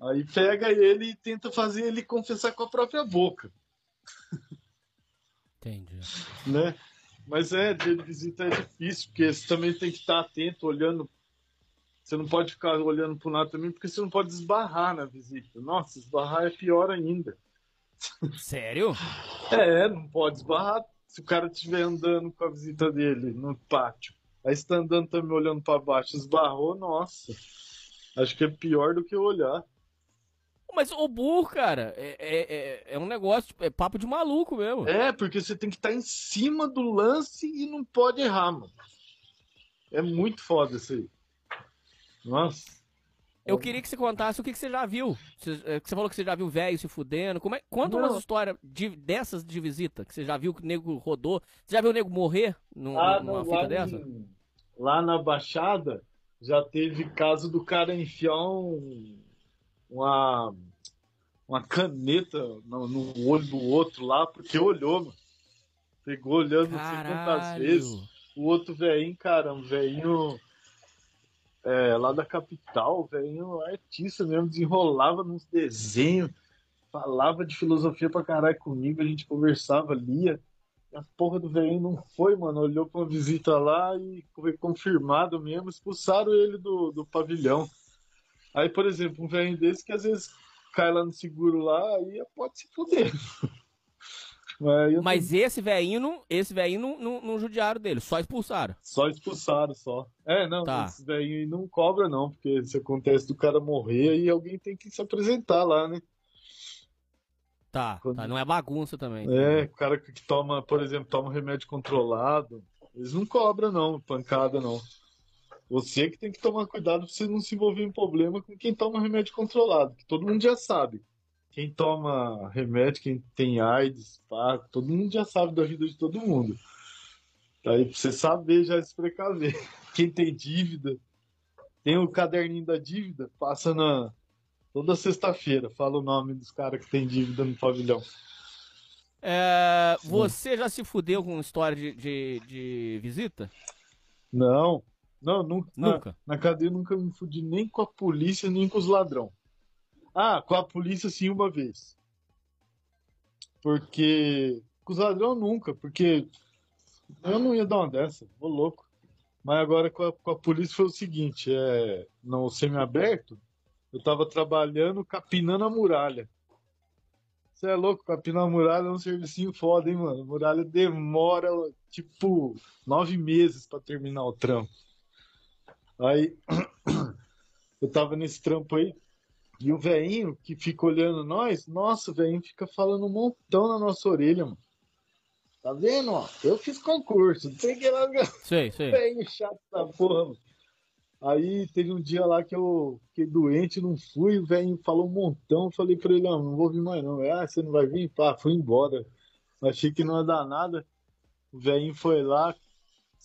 Aí pega ele e tenta fazer ele confessar com a própria boca. Entendi. né? Mas é, de visita é difícil, porque você também tem que estar atento, olhando. Você não pode ficar olhando para o lado também, porque você não pode esbarrar na visita. Nossa, esbarrar é pior ainda. Sério? É, não pode esbarrar. Se o cara estiver andando com a visita dele no pátio, aí você está andando também olhando para baixo, esbarrou, nossa. Acho que é pior do que olhar. Mas o burro, cara, é, é, é, é um negócio, é papo de maluco mesmo. É, porque você tem que estar em cima do lance e não pode errar, mano. É muito foda isso aí. Nossa. Eu queria que você contasse o que, que você já viu. Você, é, você falou que você já viu velho se fudendo. Como é, conta umas histórias de- dessas de visita, que você já viu que o nego rodou. Você já viu o nego morrer num- Ah, numa não, fita lá, dessa? em- lá na Baixada já teve caso do cara enfiar um- uma, uma caneta no, no olho do outro lá, porque olhou, mano. Pegou olhando não sei quantas vezes. O outro velhinho, cara, um velhinho é, lá da capital, velhinho artista mesmo, desenrolava nos desenhos, falava de filosofia pra caralho comigo, a gente conversava, lia. A porra do velhinho não foi, mano. Olhou pra uma visita lá e foi confirmado mesmo, expulsaram ele do, do pavilhão. Aí, por exemplo, um velhinho desse que às vezes cai lá no seguro lá, aí pode se fuder. Mas eu Mas esse velhinho, não, esse velhinho não, não, não judiaram dele, só expulsaram. Só expulsaram, só. É, não, Tá. esses daí não cobra, não, porque se acontece do cara morrer, aí alguém tem que se apresentar lá, né? Tá, Quando- tá, não é bagunça também. É, o cara que toma, por exemplo, toma remédio controlado, eles não cobram, não, pancada, não. Você que tem que tomar cuidado pra você não se envolver em problema com quem toma remédio controlado, que todo mundo já sabe. Quem toma remédio, quem tem AIDS, pá, todo mundo já sabe da vida de todo mundo. Aí pra você saber já se precaver. Quem tem dívida, tem o caderninho da dívida, passa na toda sexta-feira, fala o nome dos caras que tem dívida no pavilhão. É, você já se fudeu com história de, de, de visita? Não, não, nunca. Na, Nunca. na cadeia eu nunca me fudi nem com a polícia, nem com os ladrão. Ah, com a polícia sim uma vez. Porque. Com os ladrão nunca, porque eu não ia dar uma dessa, vou louco. Mas agora com a, com a polícia foi o seguinte, é, no semiaberto, eu tava trabalhando capinando a muralha. Você é louco, capinar a muralha é um servicinho foda, hein, mano? A muralha demora, tipo, nove meses pra terminar o trampo. Aí, eu tava nesse trampo aí, e o velhinho que fica olhando nós, nossa, o velhinho fica falando um montão na nossa orelha, mano. Tá vendo, ó? Eu fiz concurso, não sei o que lá. Sei, sei. Velho chato da porra, mano. Aí teve um dia lá que eu fiquei doente, não fui, o velho falou um montão, falei pra ele, não, não vou vir mais não. Ah, você não vai vir? Pá, fui embora. Achei que não ia dar nada. O velhinho foi lá,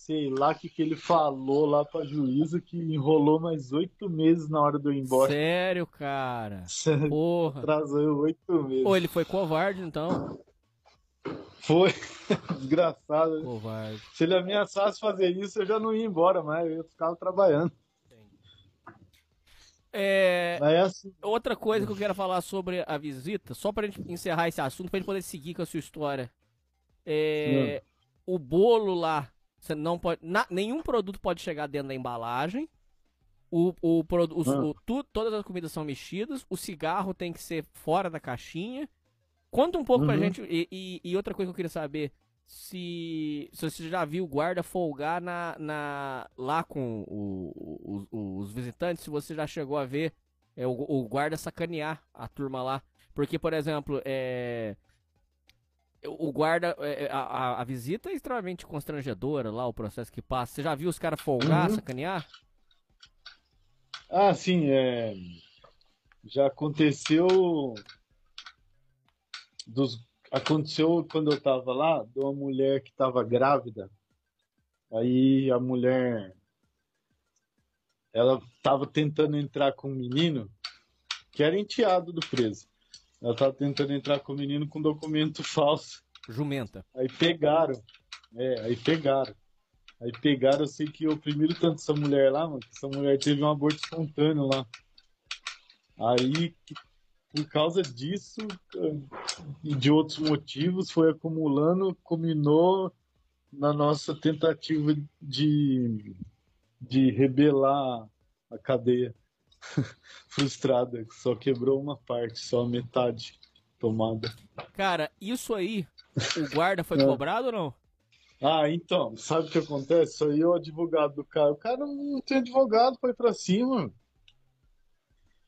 sei lá o que, que ele falou lá pra juíza, que enrolou mais oito meses na hora ir embora. Sério, cara. Porra. Atrasou oito meses. Pô, ele foi covarde, então. Foi. Desgraçado. Covarde. Se ele ameaçasse fazer isso, eu já não ia embora mais, eu ficava trabalhando. É, Mas é assim. outra coisa que eu quero falar sobre a visita, só pra gente encerrar esse assunto, pra gente poder seguir com a sua história. É, o bolo lá, você não pode. na- nenhum produto pode chegar dentro da embalagem. O, o, os- Ah. o- tu- todas as comidas são mexidas. O cigarro tem que ser fora da caixinha. Conta um pouco pra Uhum. gente. E, e- e outra coisa que eu queria saber: se, se você já viu o guarda folgar na, na, lá com o- os visitantes, se você já chegou a ver é, o, o guarda sacanear a turma lá. Porque, por exemplo, é, o guarda, é, a, a- a visita é extremamente constrangedora lá, o processo que passa. Você já viu os caras folgar, Uhum. sacanear? Ah, sim, é. Já aconteceu dos Aconteceu quando eu tava lá, de uma mulher que tava grávida. Aí a mulher. Ela tava tentando entrar com um menino que era enteado do preso. Ela tava tentando entrar com o menino com documento falso. Jumenta. Aí pegaram. É, aí pegaram. Aí pegaram, eu sei que oprimiram tanto essa mulher lá, mano, que essa mulher teve um aborto espontâneo lá. Aí, por causa disso e de outros motivos, foi acumulando, culminou na nossa tentativa de, de rebelar a cadeia frustrada. Só quebrou uma parte, só metade tomada. Cara, isso aí, o guarda foi É. cobrado ou não? Ah, então, sabe o que acontece? Isso aí é o advogado do cara. O cara não tem advogado, foi pra cima.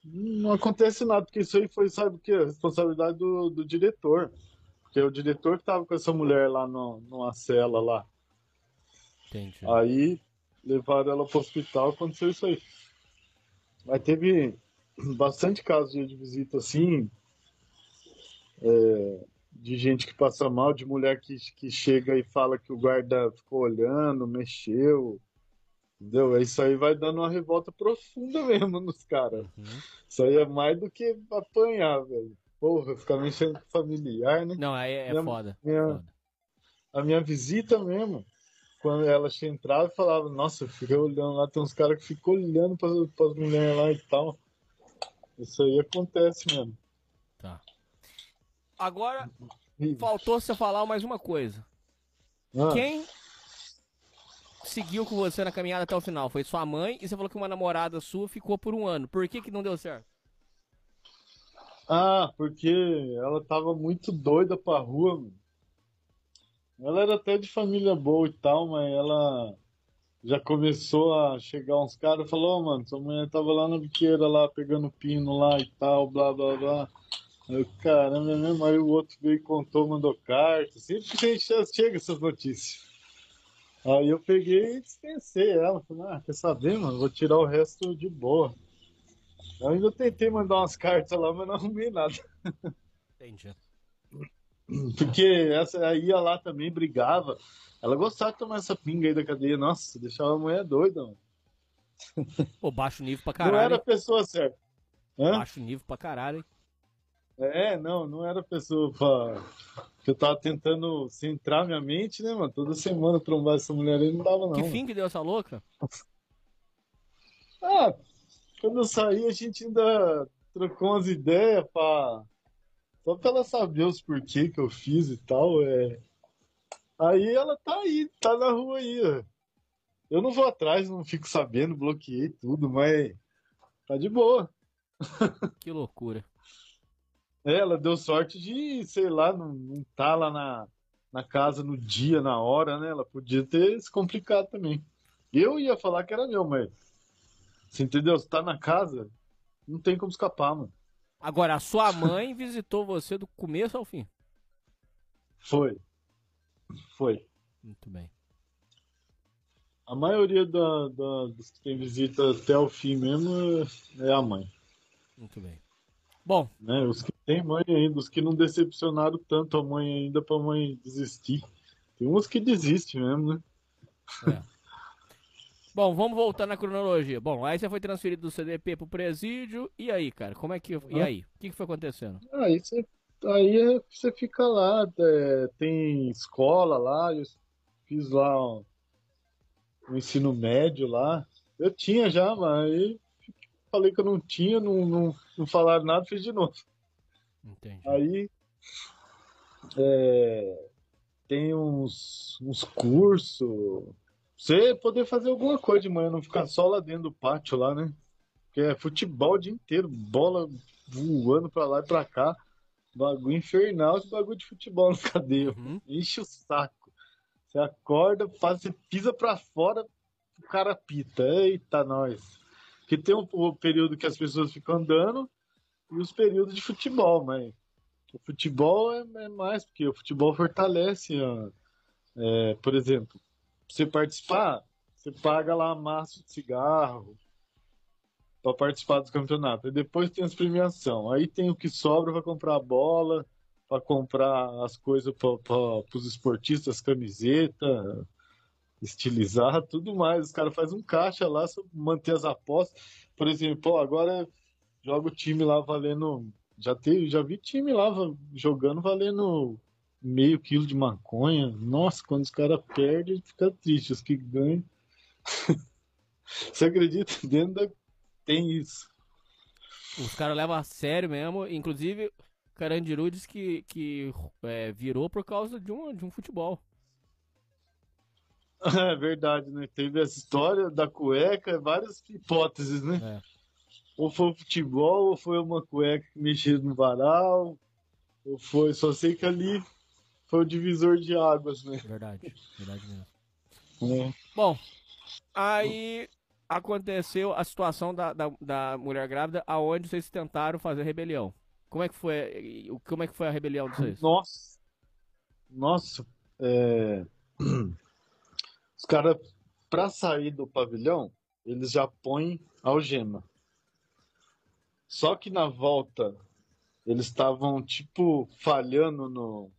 Não acontece nada, porque isso aí foi, sabe o que? A responsabilidade do, do diretor. Porque é o diretor que tava com essa mulher lá no, numa cela lá. Entendi. Aí levaram ela pro hospital aconteceu isso aí. Mas teve bastante casos de visita assim, é, de gente que passa mal, de mulher que, que chega e fala que o guarda ficou olhando, mexeu. Entendeu? Isso aí vai dando uma revolta profunda mesmo nos caras. Uhum. Isso aí é mais do que apanhar, velho. Porra, ficar mexendo com familiar, né? Não, aí é, Minha- foda. minha- foda. a minha visita mesmo, quando ela entrava e falava, nossa, eu fiquei olhando lá, tem uns caras que ficam olhando para as mulheres lá e tal. Isso aí acontece mesmo. Tá. Agora, faltou você falar mais uma coisa. Ah, Quem seguiu com você na caminhada até o final? Foi sua mãe e você falou que uma namorada sua ficou por um ano. Por que que não deu certo? ah, porque ela tava muito doida pra rua, mano. Ela era até de família boa e tal, mas ela já começou a chegar uns caras e falou, "Ô, mano, sua mulher tava lá na biqueira lá, pegando pino lá e tal, blá blá blá. Eu, caramba, é mesmo? Aí o outro veio e contou, mandou carta. Sempre que a gente chega essas notícias. Aí eu peguei e dispensei ela. Falei, ah, quer saber, mano? Vou tirar o resto de boa. Eu ainda tentei mandar umas cartas lá, mas não arrumei nada. Entendi. Porque essa aí ia lá também, brigava. Ela gostava de tomar essa pinga aí da cadeia. Nossa, deixava a mulher doida, mano. Pô, baixo nível pra Não caralho. era a pessoa certa. Hã? Baixo nível pra caralho, hein? É, não, não era a pessoa pra... que eu tava tentando centrar minha mente, né, mano? Toda semana trombar essa mulher aí não dava, não. Que fim que deu essa louca? Ah, quando eu saí, a gente ainda trocou umas ideias pra... Só pra ela saber os porquê que eu fiz e tal, é... Aí ela tá aí, tá na rua aí, ó. Eu não vou atrás, não fico sabendo, bloqueei tudo, mas tá de boa. Que loucura. É, ela deu sorte de, sei lá, não, não tá lá na, na casa no dia, na hora, né? Ela podia ter se complicado também. Eu ia falar que era meu, mas. Você entendeu? Se tá na casa, não tem como escapar, mano. Agora, a sua mãe visitou você do começo ao fim. Foi. Foi. Muito bem. A maioria da, da- dos que tem visita até o fim mesmo é a mãe. Muito bem. Bom, Né? Os que tem mãe ainda, os que não decepcionaram tanto a mãe ainda pra mãe desistir. Tem uns que desistem mesmo, né? Bom, vamos voltar na cronologia. Bom, aí você foi transferido do CDP pro presídio. E aí, cara? Como é que. E aí? O que, que foi acontecendo? Aí você, aí é- você fica lá, é, tem escola lá, eu fiz lá o o ensino médio lá. Eu tinha já, mas aí falei que eu não tinha, não, não, não falaram nada, fiz de novo. Entendi. Aí é, tem uns, uns cursos. Você poder fazer alguma coisa de manhã, não ficar só lá dentro do pátio lá, né? Porque é futebol o dia inteiro, bola voando pra lá e pra cá. Bagulho infernal esse bagulho de futebol na cadeia. Uhum. Enche o saco. Você acorda, faz, você pisa pra fora, o cara apita. Eita, nós. Porque tem o, o período que as pessoas ficam andando e os períodos de futebol, mas o futebol é, é mais, porque o futebol fortalece. ó. É, por exemplo, você participar, você paga lá maço de cigarro para participar dos campeonatos. E depois tem as premiação. Aí tem o que sobra para comprar bola, para comprar as coisas para os esportistas, camiseta, estilizar, tudo mais. Os caras fazem um caixa lá, manter as apostas. Por exemplo, ó, agora joga o time lá valendo. Já, teve, já vi time lá jogando valendo meio quilo de maconha. Nossa, quando os caras perdem, fica triste. Os que ganham. Você acredita? Dentro da... tem isso. Os caras levam a sério mesmo. Inclusive, o Carandiru disse que, que é, virou por causa de um, de um futebol. É verdade, né? Teve essa história da cueca, várias hipóteses, né? É. Ou foi o futebol, ou foi uma cueca que mexeu no varal, ou foi. Só sei que ali foi o divisor de águas, né? Verdade, verdade mesmo. É. Bom, aí aconteceu a situação da, da, da mulher grávida, aonde vocês tentaram fazer rebelião. Como é que foi, como é que foi a rebelião de vocês? Nossa, nossa, é... os caras, pra sair do pavilhão, eles já põem algema. Só que na volta, eles estavam, tipo, falhando no,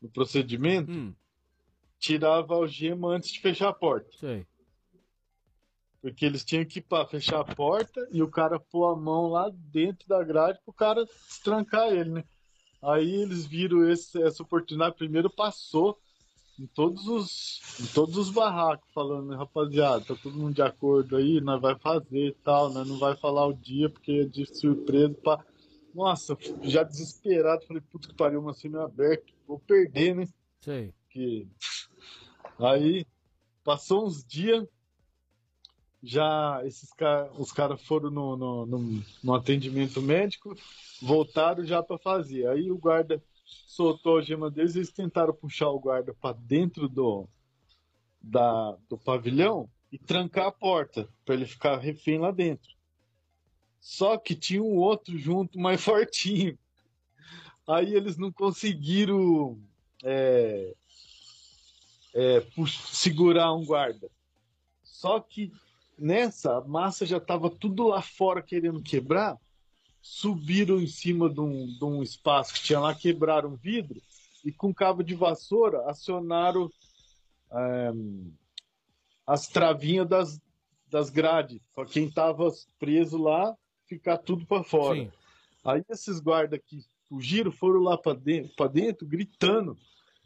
no procedimento, Hum, tirava a algema antes de fechar a porta. sei. Porque eles tinham que pá, fechar a porta e o cara pôr a mão lá dentro da grade pro cara trancar ele, né? Aí eles viram esse- essa oportunidade. Primeiro passou em todos os, em todos os barracos, falando, rapaziada, tá todo mundo de acordo aí, nós vai fazer e tal, nós não vai falar o dia, porque é de surpresa. Pá. Nossa, já desesperado, falei, puta que pariu, uma cena aberta, vou perder, né? Sei. que aí passou uns dias já esses caras os caras foram no, no, no, no atendimento médico voltaram já para fazer aí o guarda soltou a gema deles eles tentaram puxar o guarda para dentro do da, do pavilhão e trancar a porta para ele ficar refém lá dentro só que tinha um outro junto mais fortinho aí eles não conseguiram é, é, segurar um guarda. Só que nessa, a massa já estava tudo lá fora querendo quebrar. Subiram em cima de um, de um espaço que tinha lá, quebraram o vidro e com cabo de vassoura acionaram é, as travinhas das, das grades. Para quem estava preso lá, ficar tudo para fora. Sim. Aí esses guardas que fugiram foram lá para dentro, dentro, gritando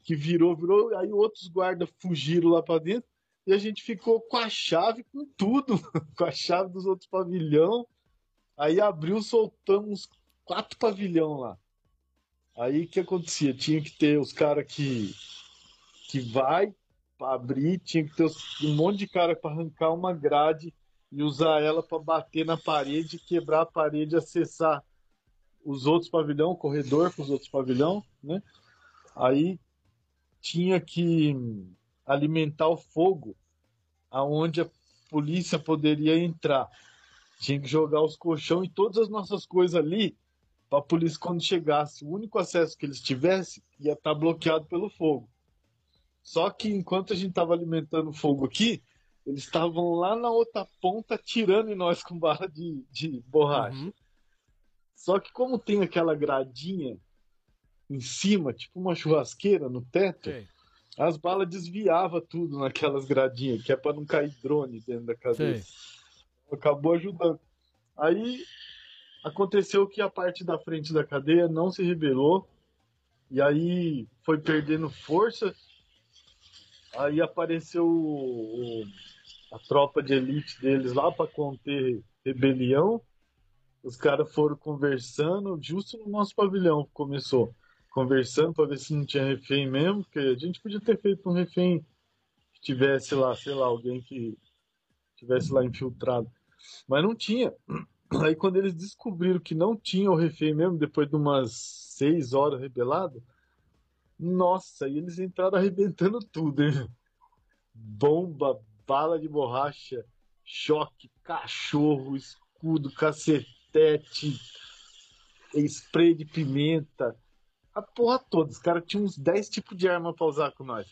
que virou, virou. Aí outros guardas fugiram lá para dentro e a gente ficou com a chave, com tudo, com a chave dos outros pavilhão. Aí abriu, soltamos quatro pavilhão lá. Aí o que acontecia? Tinha que ter os caras que que vai para abrir, tinha que ter um monte de cara para arrancar uma grade e usar ela para bater na parede, quebrar a parede, acessar os outros pavilhão, corredor para os outros pavilhão, né? Aí tinha que alimentar o fogo aonde a polícia poderia entrar. Tinha que jogar os colchão e todas as nossas coisas ali para a polícia quando chegasse, o único acesso que eles tivessem ia estar bloqueado pelo fogo. Só que enquanto a gente estava alimentando o fogo aqui, eles estavam lá na outra ponta tirando em nós com bala de, de borracha. Uhum. Só que como tem aquela gradinha em cima, tipo uma churrasqueira no teto, as balas desviavam tudo naquelas gradinhas, que é para não cair drone dentro da cabeça. Acabou ajudando. Aí aconteceu que a parte da frente da cadeia não se rebelou, e aí foi perdendo força. Aí apareceu o- o- a tropa de elite deles lá para conter rebelião. Os caras foram conversando, justo no nosso pavilhão começou. Conversando para ver se não tinha refém mesmo, porque a gente podia ter feito um refém que tivesse lá, sei lá, alguém que tivesse lá infiltrado. Mas não tinha. Aí quando eles descobriram que não tinha o refém mesmo, depois de umas seis horas rebelado, nossa, e eles entraram arrebentando tudo, hein? Bomba, bala de borracha, choque, cachorro, escudo, cacetete, spray de pimenta, a porra toda. Os caras tinham uns 10 tipos de arma pra usar com nós.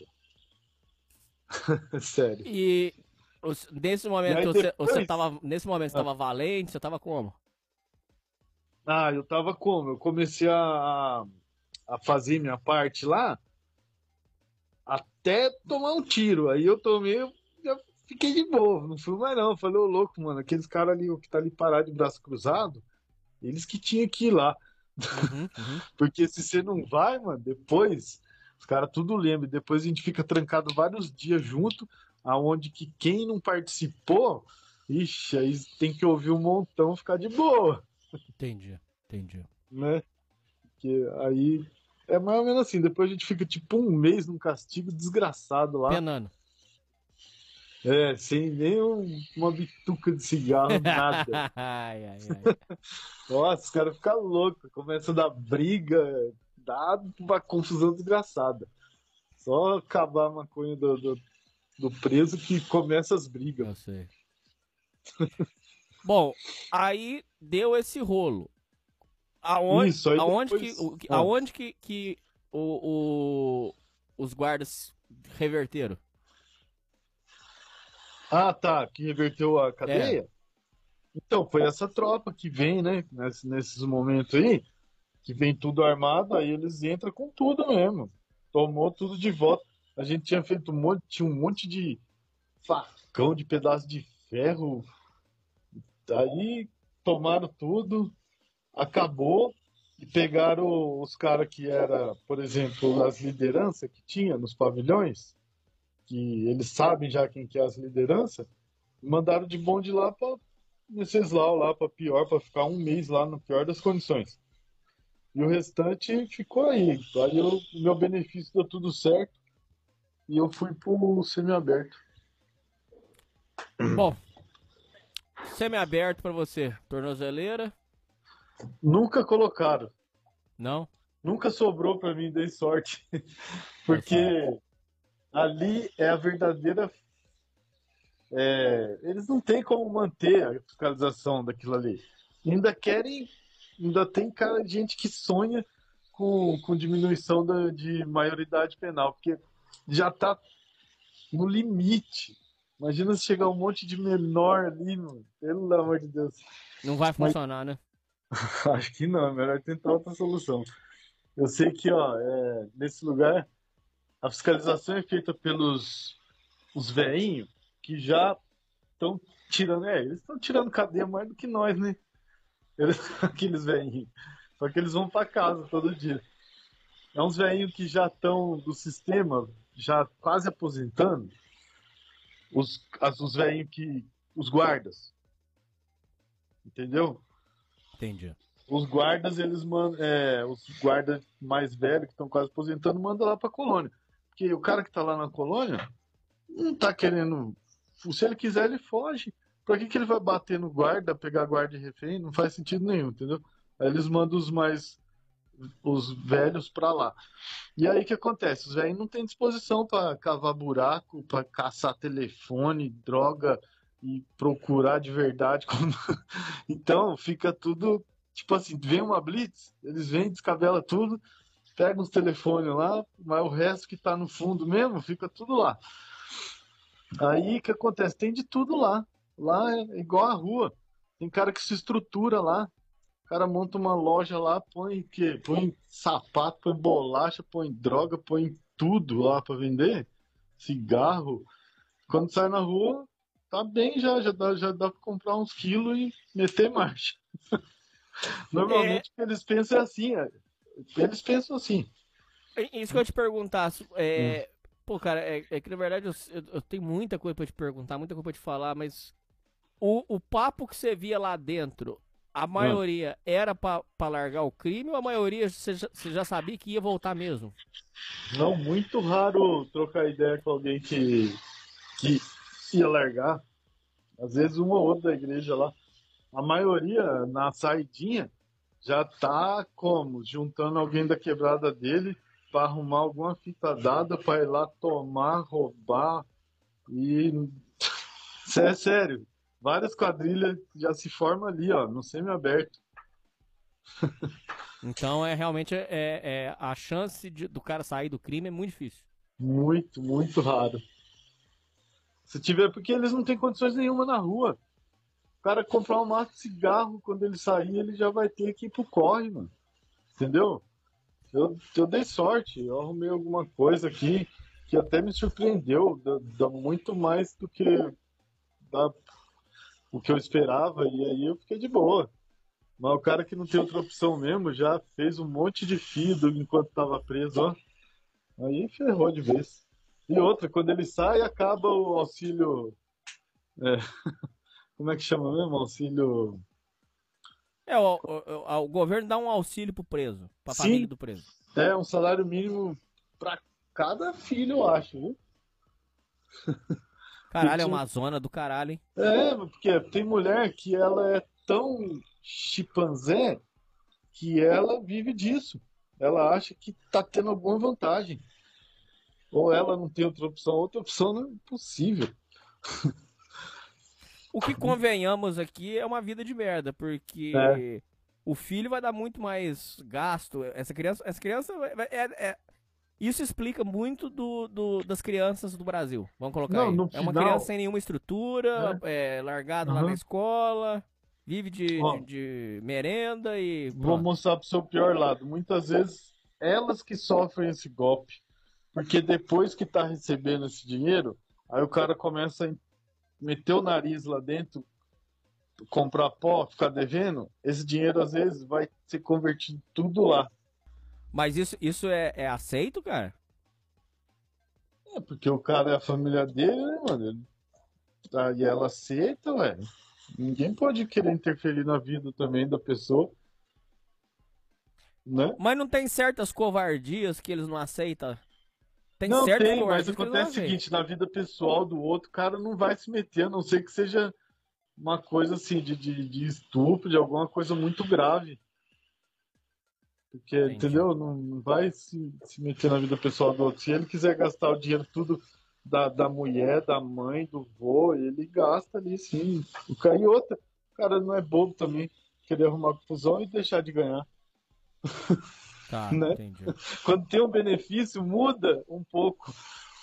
Sério. E os- nesse momento você, você tava. Nesse momento você Ah. tava valente, você tava como? Ah, eu tava como? Eu comecei a, a fazer minha parte lá, até tomar um tiro. Aí eu tomei, fiquei de boa, não fui mais não. Falei, ô louco, mano, aqueles caras ali, o que tá ali parado de braço cruzado, eles que tinham que ir lá. Uhum, uhum. Porque se você não vai, mano, depois os caras tudo lembram. Depois a gente fica trancado vários dias junto, aonde que quem não participou, ixi, aí tem que ouvir um montão ficar de boa, Entendi, entendi. né? Porque aí é mais ou menos assim. Depois a gente fica tipo um mês num castigo desgraçado lá. Penando. É, sem nem um- uma bituca de cigarro, nada. ai, ai, ai. Nossa, os caras ficam loucos, começa a dar briga, dá uma confusão desgraçada. Só acabar a maconha do, do, do preso que começa as brigas. Eu sei. Bom, aí deu esse rolo. Aonde, Isso, aonde, depois- que- Ah. aonde que, que o, o- os guardas reverteram? Ah, tá, que reverteu a cadeia? Então, foi essa tropa que vem, né, nesse- nesses momentos aí, que vem tudo armado, aí eles entram com tudo mesmo. Tomou tudo de volta. A gente tinha feito um monte, tinha um monte de facão, de pedaço de ferro. Aí tomaram tudo, acabou e pegaram os caras que era, por exemplo, as lideranças que tinha nos pavilhões, que eles sabem já quem que é as lideranças, mandaram de bonde lá para Venceslau, lá para pior, para ficar um mês lá no pior das condições. E o restante ficou aí. Aí o meu benefício deu tudo certo e eu fui pro semiaberto. Bom, semi-aberto pra você. Tornozeleira? Nunca colocaram. Não? Nunca sobrou para mim, dei sorte. Porque ali é a verdadeira. é, eles não têm como manter a fiscalização daquilo ali. Ainda querem. Ainda tem cara de gente que sonha com, com diminuição da, de maioridade penal, porque já tá no limite. Imagina se chegar um monte de menor ali, mano. Pelo amor de Deus. Não vai funcionar, né? Acho que não, é melhor tentar outra solução. Eu sei que, ó, é, nesse lugar, a fiscalização é feita pelos os veinhos que já estão tirando, é, eles estão tirando cadeia mais do que nós, né? Eles, aqueles veinhos. Só que eles vão para casa todo dia. É uns veinhos que já estão do sistema, já quase aposentando. Os, as, os veinhos que. Os guardas. Entendeu? Entendi. Os guardas, eles mandam. É, os guardas mais velhos, que estão quase aposentando, mandam lá pra colônia. Porque o cara que tá lá na colônia não tá querendo. Se ele quiser, ele foge. Pra que, que ele vai bater no guarda, pegar guarda de refém? Não faz sentido nenhum, entendeu? Aí eles mandam os mais. os velhos pra lá. E aí o que acontece? Os velhos não têm disposição pra cavar buraco, pra caçar telefone, droga e procurar de verdade. como- então fica tudo tipo assim, vem uma blitz, eles vêm, descabela tudo, pegam os telefones lá, mas o resto que tá no fundo mesmo, fica tudo lá. Aí o que acontece? Tem de tudo lá. Lá é igual a rua. Tem cara que se estrutura lá. O cara monta uma loja lá, põe que põe sapato, põe bolacha, põe droga, põe tudo lá para vender. Cigarro. Quando sai na rua, tá bem já, já dá, já dá pra comprar uns quilos e meter marcha. Normalmente que eles pensam é assim, é, eles pensam assim. É Isso que eu te perguntar. É... Pô, cara, é, é que na verdade eu, eu- eu tenho muita coisa pra te perguntar, muita coisa pra te falar, mas o, o papo que você via lá dentro, a maioria era pra, pra largar o crime ou a maioria você já, você já sabia que ia voltar mesmo? Não, muito raro trocar ideia com alguém que, que ia largar. Às vezes uma ou outra da igreja lá. A maioria na saidinha já tá como? Juntando alguém da quebrada dele para arrumar alguma fita dada para ir lá tomar, roubar e é sério. Várias quadrilhas já se formam ali, ó, no semi-aberto. Então é realmente é, é- a chance de- do cara sair do crime é muito difícil. Muito, muito raro. Se tiver, porque eles não têm condições nenhuma na rua. O cara comprar um maço de cigarro, quando ele sair, ele já vai ter que ir pro corre, mano. Entendeu? Eu, eu dei sorte, eu arrumei alguma coisa aqui que até me surpreendeu, dá, muito mais do que dá, o que eu esperava, e aí eu fiquei de boa. Mas o cara que não tem outra opção mesmo já fez um monte de fio enquanto estava preso, ó. Aí ferrou de vez. E outra, quando ele sai, acaba o auxílio. É, como é que chama mesmo? Auxílio. É, o, o, o, governo dá um auxílio pro preso, pra Sim. família do preso. É, um salário mínimo pra cada filho, eu acho, viu? Caralho, é uma zona do caralho, hein? É, porque tem mulher que ela é tão chimpanzé que ela vive disso. Ela acha que tá tendo alguma vantagem. Ou ela não tem outra opção. Outra opção não é possível. O que convenhamos aqui é uma vida de merda, porque É. o filho vai dar muito mais gasto. Essa criança, essa criança é, é- isso explica muito do, do- das crianças do Brasil. Vamos colocar Não, aí. É uma criança sem nenhuma estrutura, é, largado lá Aham. na escola, vive de, Ó. de merenda e Vou pronto. mostrar pro seu pior lado. Muitas vezes, elas que sofrem esse golpe. Porque depois que tá recebendo esse dinheiro, aí o cara começa a meter o nariz lá dentro, comprar pó, ficar devendo. Esse dinheiro, às vezes, vai ser convertido tudo lá. Mas isso, isso é, é aceito, cara? É, porque o cara é a família dele, né, mano? Ele- Aí ela aceita, ué. Ninguém pode querer interferir na vida também da pessoa. Né? Mas não tem certas covardias que eles não aceitam? Tem não certas tem, mas acontece o seguinte, na vida pessoal do outro, o cara não vai se meter, a não ser que seja uma coisa assim de, de, de estupro, de alguma coisa muito grave. Porque, Entendi. entendeu? Não, não vai se, se meter na vida pessoal do outro. Se ele quiser gastar o dinheiro tudo da, da mulher, da mãe, do vô, ele gasta ali sim. O cara, e outra, o cara não é bobo também, querer arrumar confusão e deixar de ganhar. Tá, né? entendi. Quando tem um benefício, muda um pouco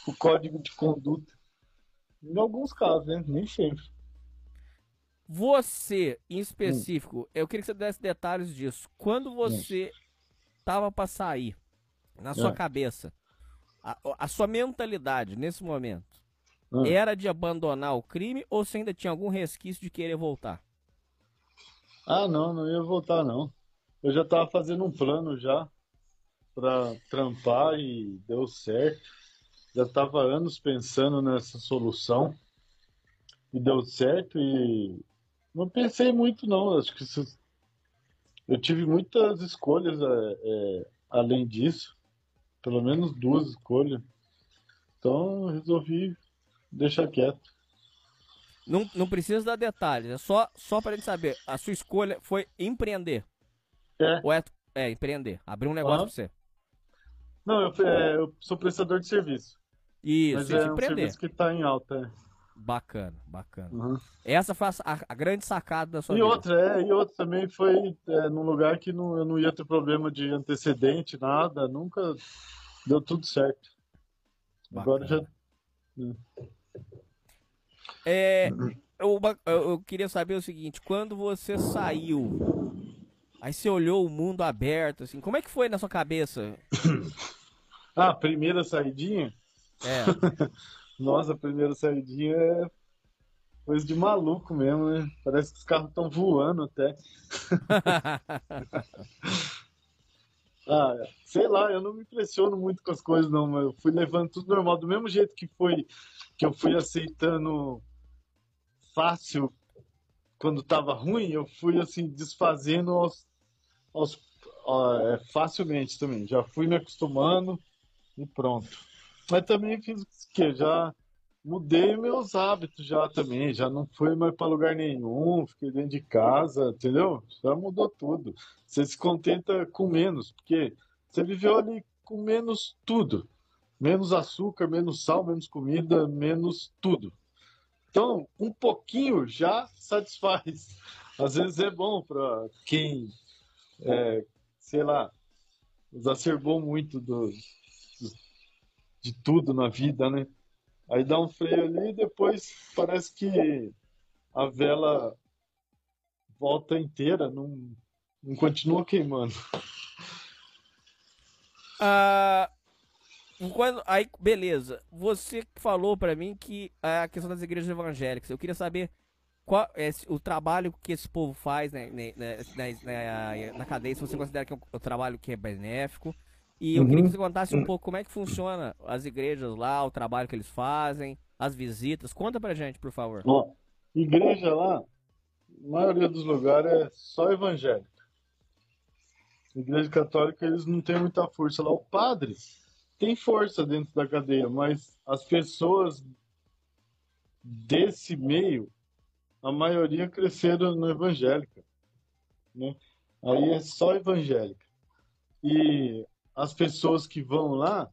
o código de conduta. Em alguns casos, né? Nem sempre. Você, em específico, eu queria que você desse detalhes disso. Quando você tava pra sair, na sua É. cabeça, a, a sua mentalidade nesse momento Ah. era de abandonar o crime ou você ainda tinha algum resquício de querer voltar? Ah, não, não ia voltar, não. Eu já tava fazendo um plano já pra trampar e deu certo. Já tava anos pensando nessa solução e deu certo e não pensei muito, não. Acho que isso- eu tive muitas escolhas é, é, além disso, pelo menos duas escolhas. Então resolvi deixar quieto. Não, não precisa dar detalhes, é só, só pra gente saber. A sua escolha foi empreender. É. Ou é, é empreender, abrir um negócio pra você. Não, eu, é, eu sou prestador de serviço. Isso, Mas é um serviço que tá em alta. Bacana, bacana. É. Uhum. Essa foi a, a grande sacada da sua E vida. outra, é, e outra também foi é, num lugar que não, eu não ia ter problema de antecedente, nada, nunca deu tudo certo. Agora já. Bacana. É, eu- eu queria saber o seguinte, quando você saiu, aí você olhou o mundo aberto, assim, como é que foi na sua cabeça? Ah, primeira saidinha? É, Nossa, a primeira saidinha é coisa de maluco mesmo, né? Parece que os carros estão voando até. Ah, sei lá, eu não me impressiono muito com as coisas, não, mas eu fui levando tudo normal, do mesmo jeito que foi que eu fui aceitando fácil quando tava ruim, eu fui assim desfazendo aos, aos ó, é, facilmente também. Já fui me acostumando e pronto. Mas também fiz o que já mudei meus hábitos já também, já não fui mais para lugar nenhum, fiquei dentro de casa, entendeu? Já mudou tudo. Você se contenta com menos, porque você viveu ali com menos tudo. Menos açúcar, menos sal, menos comida, menos tudo. Então, um pouquinho já satisfaz. Às vezes é bom para quem, é, sei lá, exacerbou muito do, de tudo na vida, né? Aí dá um freio ali e depois parece que a vela volta inteira, não, não continua queimando. Ah, quando, aí, beleza. Você falou pra mim que a questão das igrejas evangélicas. Eu queria saber qual é o trabalho que esse povo faz né, né, na, na, na, cadeia, se você considera que é um trabalho que é benéfico. E eu uhum. queria que você contasse um pouco como é que funciona as igrejas lá, o trabalho que eles fazem, as visitas. Conta pra gente, por favor. Ó, igreja lá, a maioria dos lugares é só evangélica. Igreja católica, eles não têm muita força lá. O padre tem força dentro da cadeia, mas as pessoas desse meio, a maioria cresceram no evangélica. Né? Aí é só evangélica. E as pessoas que vão lá,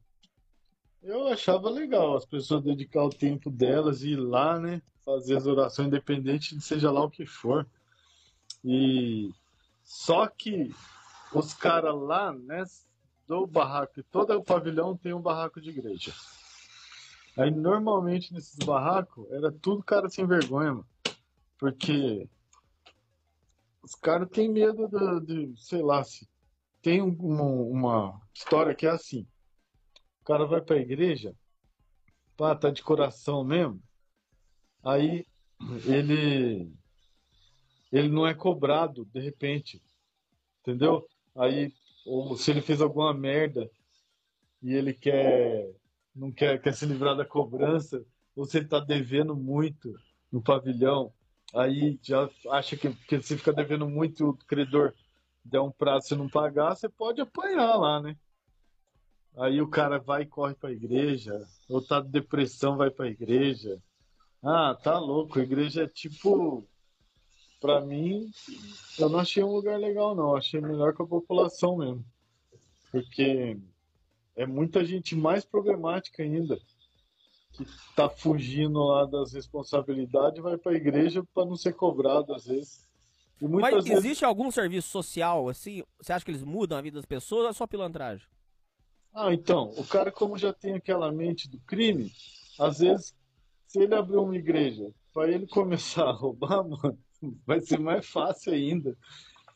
eu achava legal as pessoas dedicar o tempo delas e ir lá, né? Fazer as orações independente de seja lá o que for. E só que os caras lá, né, do barraco, todo o pavilhão tem um barraco de igreja. Aí normalmente nesses barracos era tudo cara sem vergonha, mano. Porque os caras têm medo de, de, sei lá, se tem uma, uma história que é assim. O cara vai pra igreja, pá, tá de coração mesmo. Aí ele ele não é cobrado de repente. Entendeu? Aí, ou se ele fez alguma merda e ele quer não quer, quer se livrar da cobrança, ou se ele está devendo muito no pavilhão, aí já acha que, que se fica devendo muito o credor der um prazo e não pagar, você pode apanhar lá, né? Aí o cara vai e corre para a igreja, ou tá de depressão, vai para a igreja. Ah, tá louco, a igreja é tipo para mim, eu não achei um lugar legal, não. Achei melhor com a população mesmo. Porque é muita gente mais problemática ainda que tá fugindo lá das responsabilidades vai para a igreja para não ser cobrado às vezes. Mas vezes... existe algum serviço social assim? Você acha que eles mudam a vida das pessoas ou é só pilantragem? Ah, então, o cara como já tem aquela mente do crime, às vezes se ele abrir uma igreja para ele começar a roubar, mano, vai ser mais fácil ainda.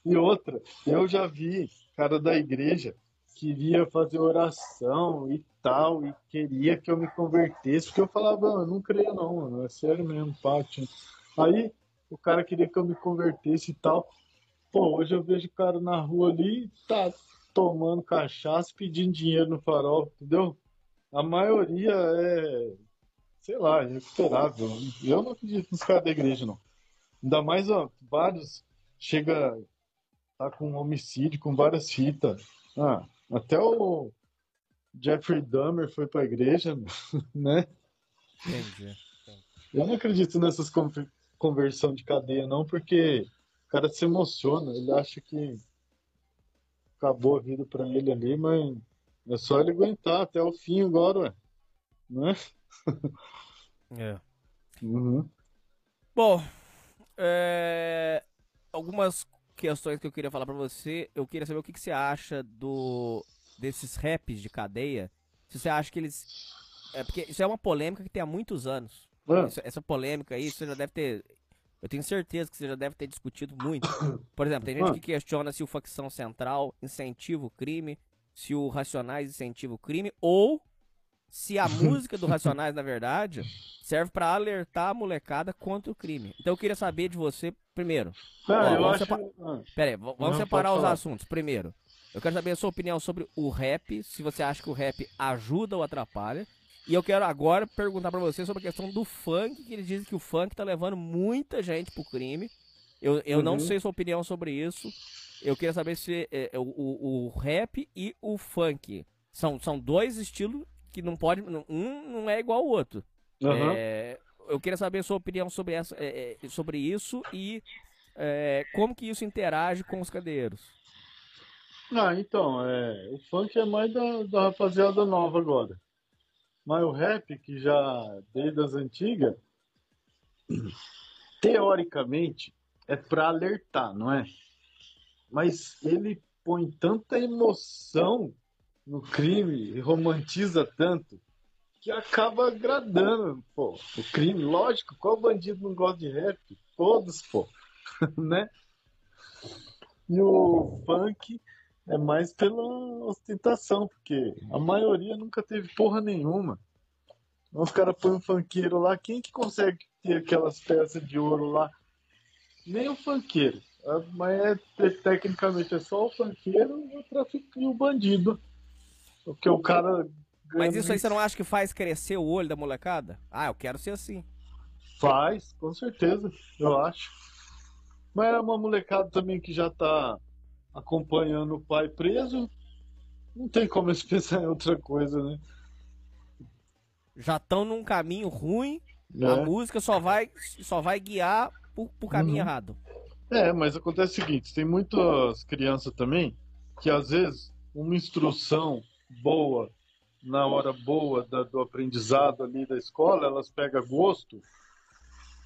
E outra, eu já vi cara da igreja queria fazer oração e tal, e queria que eu me convertesse, porque eu falava, eu não creio não, mano, é sério mesmo, pátio. Aí o cara queria que eu me convertesse e tal. Pô, hoje eu vejo o cara na rua ali, tá tomando cachaça, pedindo dinheiro no farol, entendeu? A maioria é, sei lá, irrecuperável. Eu não acredito nos caras da igreja, não. Ainda mais, ó, vários chega tá com homicídio, com várias fitas. Ah, até o Jeffrey Dahmer foi pra igreja, né? Entendi. Eu não acredito nessas conversão de cadeia, não, porque o cara se emociona, ele acha que acabou a vida pra ele ali, mas é só ele aguentar até o fim agora, ué. Né? É. Uhum. Bom, é... Algumas questões que eu queria falar para você. Eu queria saber o que, que você acha do desses raps de cadeia. Se você acha que eles. É porque isso é uma polêmica que tem há muitos anos. Ah. Isso, essa polêmica aí, você já deve ter. Eu tenho certeza que você já deve ter discutido muito. Por exemplo, tem gente ah. que questiona se o facção central incentiva o crime, se o Racionais incentiva o crime, ou se a música do Racionais, na verdade, serve para alertar a molecada contra o crime. Então eu queria saber de você, primeiro. Ah, ó, vamos acho... separ... ah. Pera aí, vamos Não, separar os assuntos. Primeiro, eu quero saber a sua opinião sobre o rap, se você acha que o rap ajuda ou atrapalha. E eu quero agora perguntar para você sobre a questão do funk, que eles dizem que o funk tá levando muita gente pro crime. Eu, eu uhum. não sei sua opinião sobre isso. Eu queria saber se é, o, o, o rap e o funk são, são dois estilos que não pode. Um não é igual ao outro. Uhum. É, eu queria saber a sua opinião sobre, essa, é, é, sobre isso e é, como que isso interage com os cadeiros. Ah, então, é, o funk é mais da, da rapaziada nova agora. Mas o rap, que já desde as antigas, teoricamente é para alertar, não é? Mas ele põe tanta emoção no crime e romantiza tanto que acaba agradando, pô. O crime, lógico, qual bandido não gosta de rap? Todos, pô, né? E o funk é mais pela ostentação, porque a maioria nunca teve porra nenhuma. Os caras põem um funkeiro lá, quem que consegue ter aquelas peças de ouro lá? Nem o funkeiro. Ah, Mas é, tecnicamente é só o funkeiro o trafic- e o bandido. Porque o cara. Mas isso aí você não acha que faz crescer o olho da molecada? Ah, eu quero ser assim. Faz, com certeza, eu acho. Mas é uma molecada também que já tá acompanhando o pai preso. Não tem como eles pensar em outra coisa, né? Já estão num caminho ruim, a É. música só vai, só vai guiar pro, pro caminho Uhum. errado. É, mas acontece o seguinte, tem muitas crianças também que às vezes uma instrução boa na hora boa da- do aprendizado ali da escola, elas pegam gosto,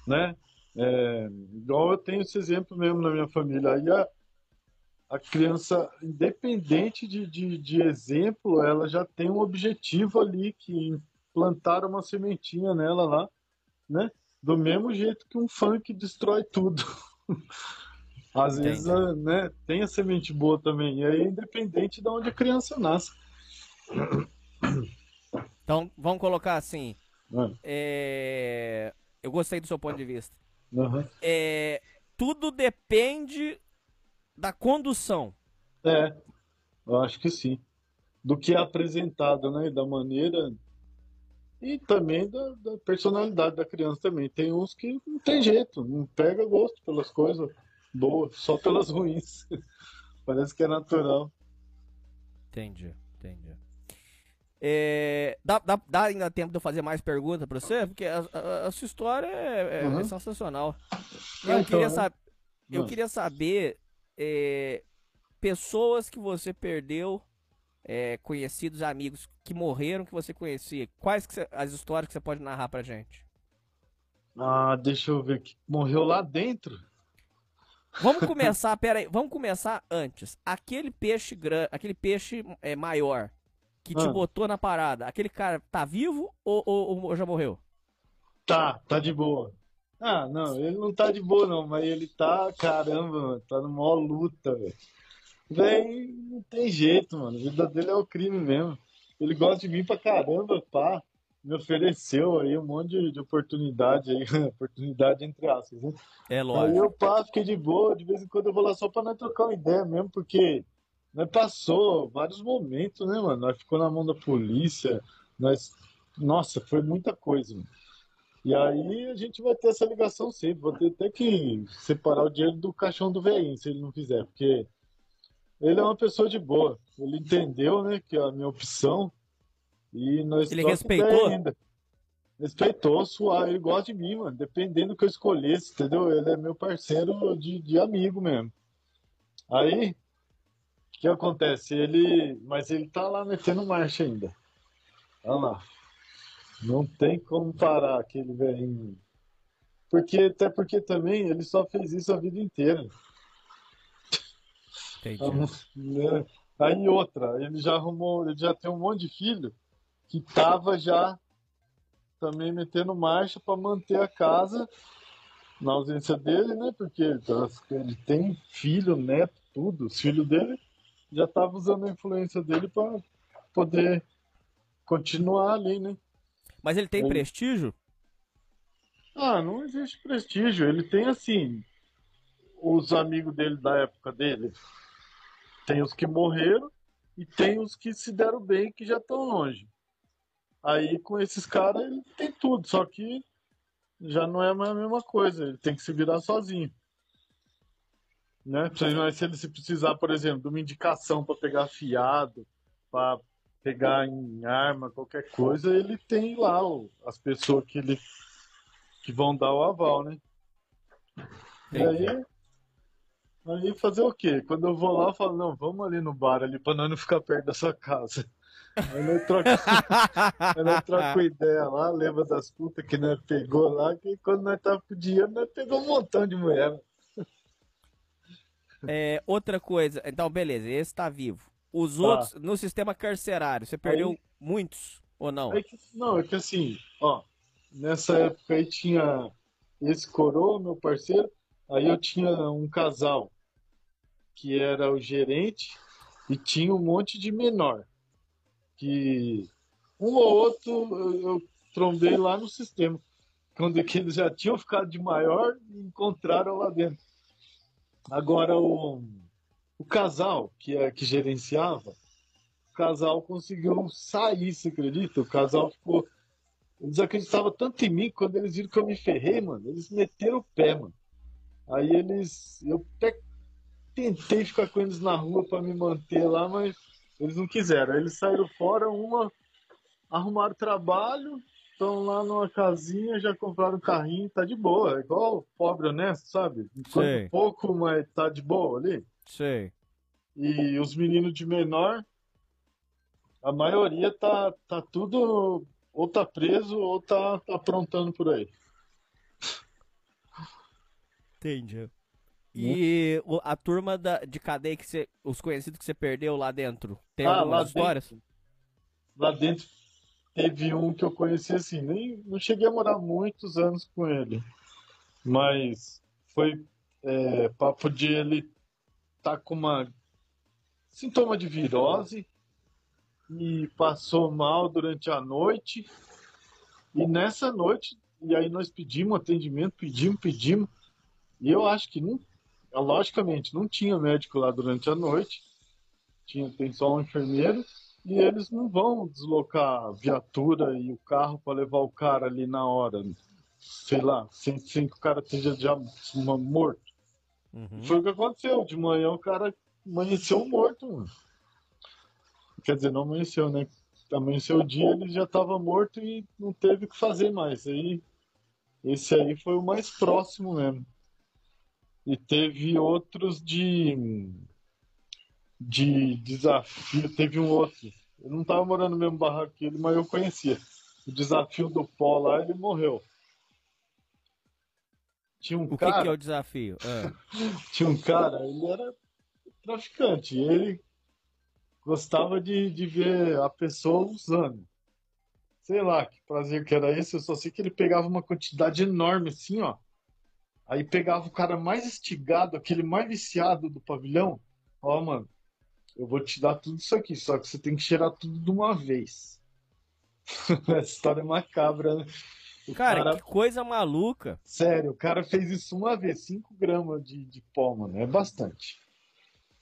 né? É, igual eu tenho esse exemplo mesmo na minha família. Aí a, a criança, independente de, de, de exemplo, ela já tem um objetivo ali que plantaram uma sementinha nela lá, né? Do mesmo jeito que um funk destrói tudo. Às vezes, Entendi. né, tem a semente boa também. E aí é independente de onde a criança nasce. Então, vamos colocar assim. né? é, Eu gostei do seu ponto de vista. Aham. É, Tudo depende da condução. É, eu acho que sim. Do que é apresentado, né? Da maneira. E também da, da personalidade da criança também. Tem uns que não tem jeito, não pega gosto pelas coisas boas, só pelas ruins. Parece que é natural. Entendi, entendi. É, dá, dá, dá ainda tempo de eu fazer mais perguntas pra você? Porque a, a- a sua história é, é- Uhum. é sensacional. Ah, Eu, então, queria, né? sab- eu Não. queria saber é, pessoas que você perdeu, é, conhecidos, amigos que morreram que você conhecia. Quais você- as histórias que você pode narrar pra gente? Ah, deixa eu ver que morreu lá dentro. Vamos começar, pera aí, vamos começar antes. Aquele peixe grande, aquele peixe é, maior que te Ah. botou na parada, aquele cara tá vivo ou, ou- ou já morreu? Tá, tá de boa. Ah, não, ele não tá de boa não, mas ele tá, caramba, mano, tá numa maior luta, velho. Véi, não tem jeito, mano. A vida dele é o crime mesmo. Ele gosta de mim pra caramba, pá. Me ofereceu aí um monte de, de oportunidade aí, oportunidade entre aspas, né? É Aí eu pá, fiquei de boa, de vez em quando eu vou lá só pra nós trocar uma ideia mesmo, porque nós passou vários momentos, né, mano? Nós ficou na mão da polícia, nós... Nossa, foi muita coisa, mano. E aí a gente vai ter essa ligação sempre, vou ter até que separar o dinheiro do caixão do velhinho, se ele não quiser, porque ele é uma pessoa de boa. Ele entendeu, né, que é a minha opção e nós Ele respeitou? ainda. Respeitou, suave, ele gosta de mim, mano, dependendo do que eu escolhesse, entendeu? Ele é meu parceiro de, de amigo mesmo. Aí, o que acontece? Ele, mas ele tá lá metendo marcha ainda. Olha lá. Não tem como parar aquele velhinho. Porque, até porque também ele só fez isso a vida inteira. Entendi. Né? Aí outra, ele já arrumou, ele já tem um monte de filho que tava já também metendo marcha para manter a casa na ausência dele, né? Porque ele tem filho, neto, tudo. Os filhos dele já estavam usando a influência dele para poder continuar ali, né? Mas ele tem prestígio? Ah, não existe prestígio. Ele tem assim, os amigos dele da época dele. Tem os que morreram e tem os que se deram bem que já estão longe. Aí com esses caras ele tem tudo, só que já não é mais a mesma coisa. Ele tem que se virar sozinho. Né? Mas se ele se precisar, por exemplo, de uma indicação para pegar fiado, para pegar em arma, qualquer coisa, ele tem lá as pessoas que ele que vão dar o aval, né? E aí, aí fazer o quê? Quando eu vou lá, eu falo, não, vamos ali no bar ali pra nós não ficar perto da sua casa. Aí nós troca, aí nós troca ideia lá, lembra das putas que nós pegou lá, que quando nós tava com dinheiro, nós pegou um montão de mulher. É, outra coisa, então beleza, esse tá vivo. Os Tá. outros, no sistema carcerário, você perdeu Aí- muitos ou não? É que, não, é que assim, ó, nessa época aí tinha esse coroa, meu parceiro, aí eu tinha um casal que era o gerente E tinha um monte de menor. Que um ou outro eu, eu trombei lá no sistema. Quando que eles já tinham ficado de maior e encontraram lá dentro. Agora o, o casal que, é, que gerenciava, o casal conseguiu sair, você acredita? O casal ficou. Eles acreditavam tanto em mim que quando eles viram que eu me ferrei, mano, eles meteram o pé, mano. Aí eles. Eu até tentei ficar com eles na rua para me manter lá, mas eles não quiseram. Aí eles saíram fora, uma arrumaram trabalho, estão lá numa casinha, já compraram um carrinho, tá de boa. É igual pobre honesto, sabe? Enquanto pouco, mas tá de boa ali. Sei. E os meninos de menor, a maioria tá, tá tudo ou tá preso ou tá, tá aprontando por aí. Entendi. E o- a turma da, de cadeia que você. Os conhecidos que você perdeu lá dentro. Tem Ah, lá algumas histórias? dentro. Lá dentro teve um que eu conheci assim, nem não cheguei a morar muitos anos com ele, mas foi é, papo de ele tá com uma sintoma de virose e passou mal durante a noite. E nessa noite e aí nós pedimos atendimento, pedimos, pedimos. E eu acho que não, logicamente não tinha médico lá durante a noite, tinha tem só um enfermeiro. E eles não vão deslocar a viatura e o carro para levar o cara ali na hora, sei lá, sem, sem que o cara esteja já morto. Uhum. Foi o que aconteceu. De manhã o cara amanheceu morto, mano. Quer dizer, não amanheceu, né? Amanheceu o dia, ele já estava morto e não teve o que fazer mais. Aí, esse aí foi o mais próximo mesmo. E teve outros de de desafio. Teve um outro. Eu não estava morando no mesmo barraco que ele, mas eu conhecia. O desafio do pó lá, ele morreu. Tinha um O que, cara, que é o desafio? Ah, tinha um cara, ele era traficante. Ele gostava de, de ver a pessoa usando. Sei lá que prazer que era esse, eu só sei que ele pegava uma quantidade enorme assim, ó. Aí pegava o cara mais estigado, aquele mais viciado do pavilhão. Ó, mano, eu vou te dar tudo isso aqui, só que você tem que cheirar tudo de uma vez. Essa história é macabra, né? O cara, que coisa maluca. Sério, o cara fez isso uma vez, 5 gramas de, de pó, mano, é bastante.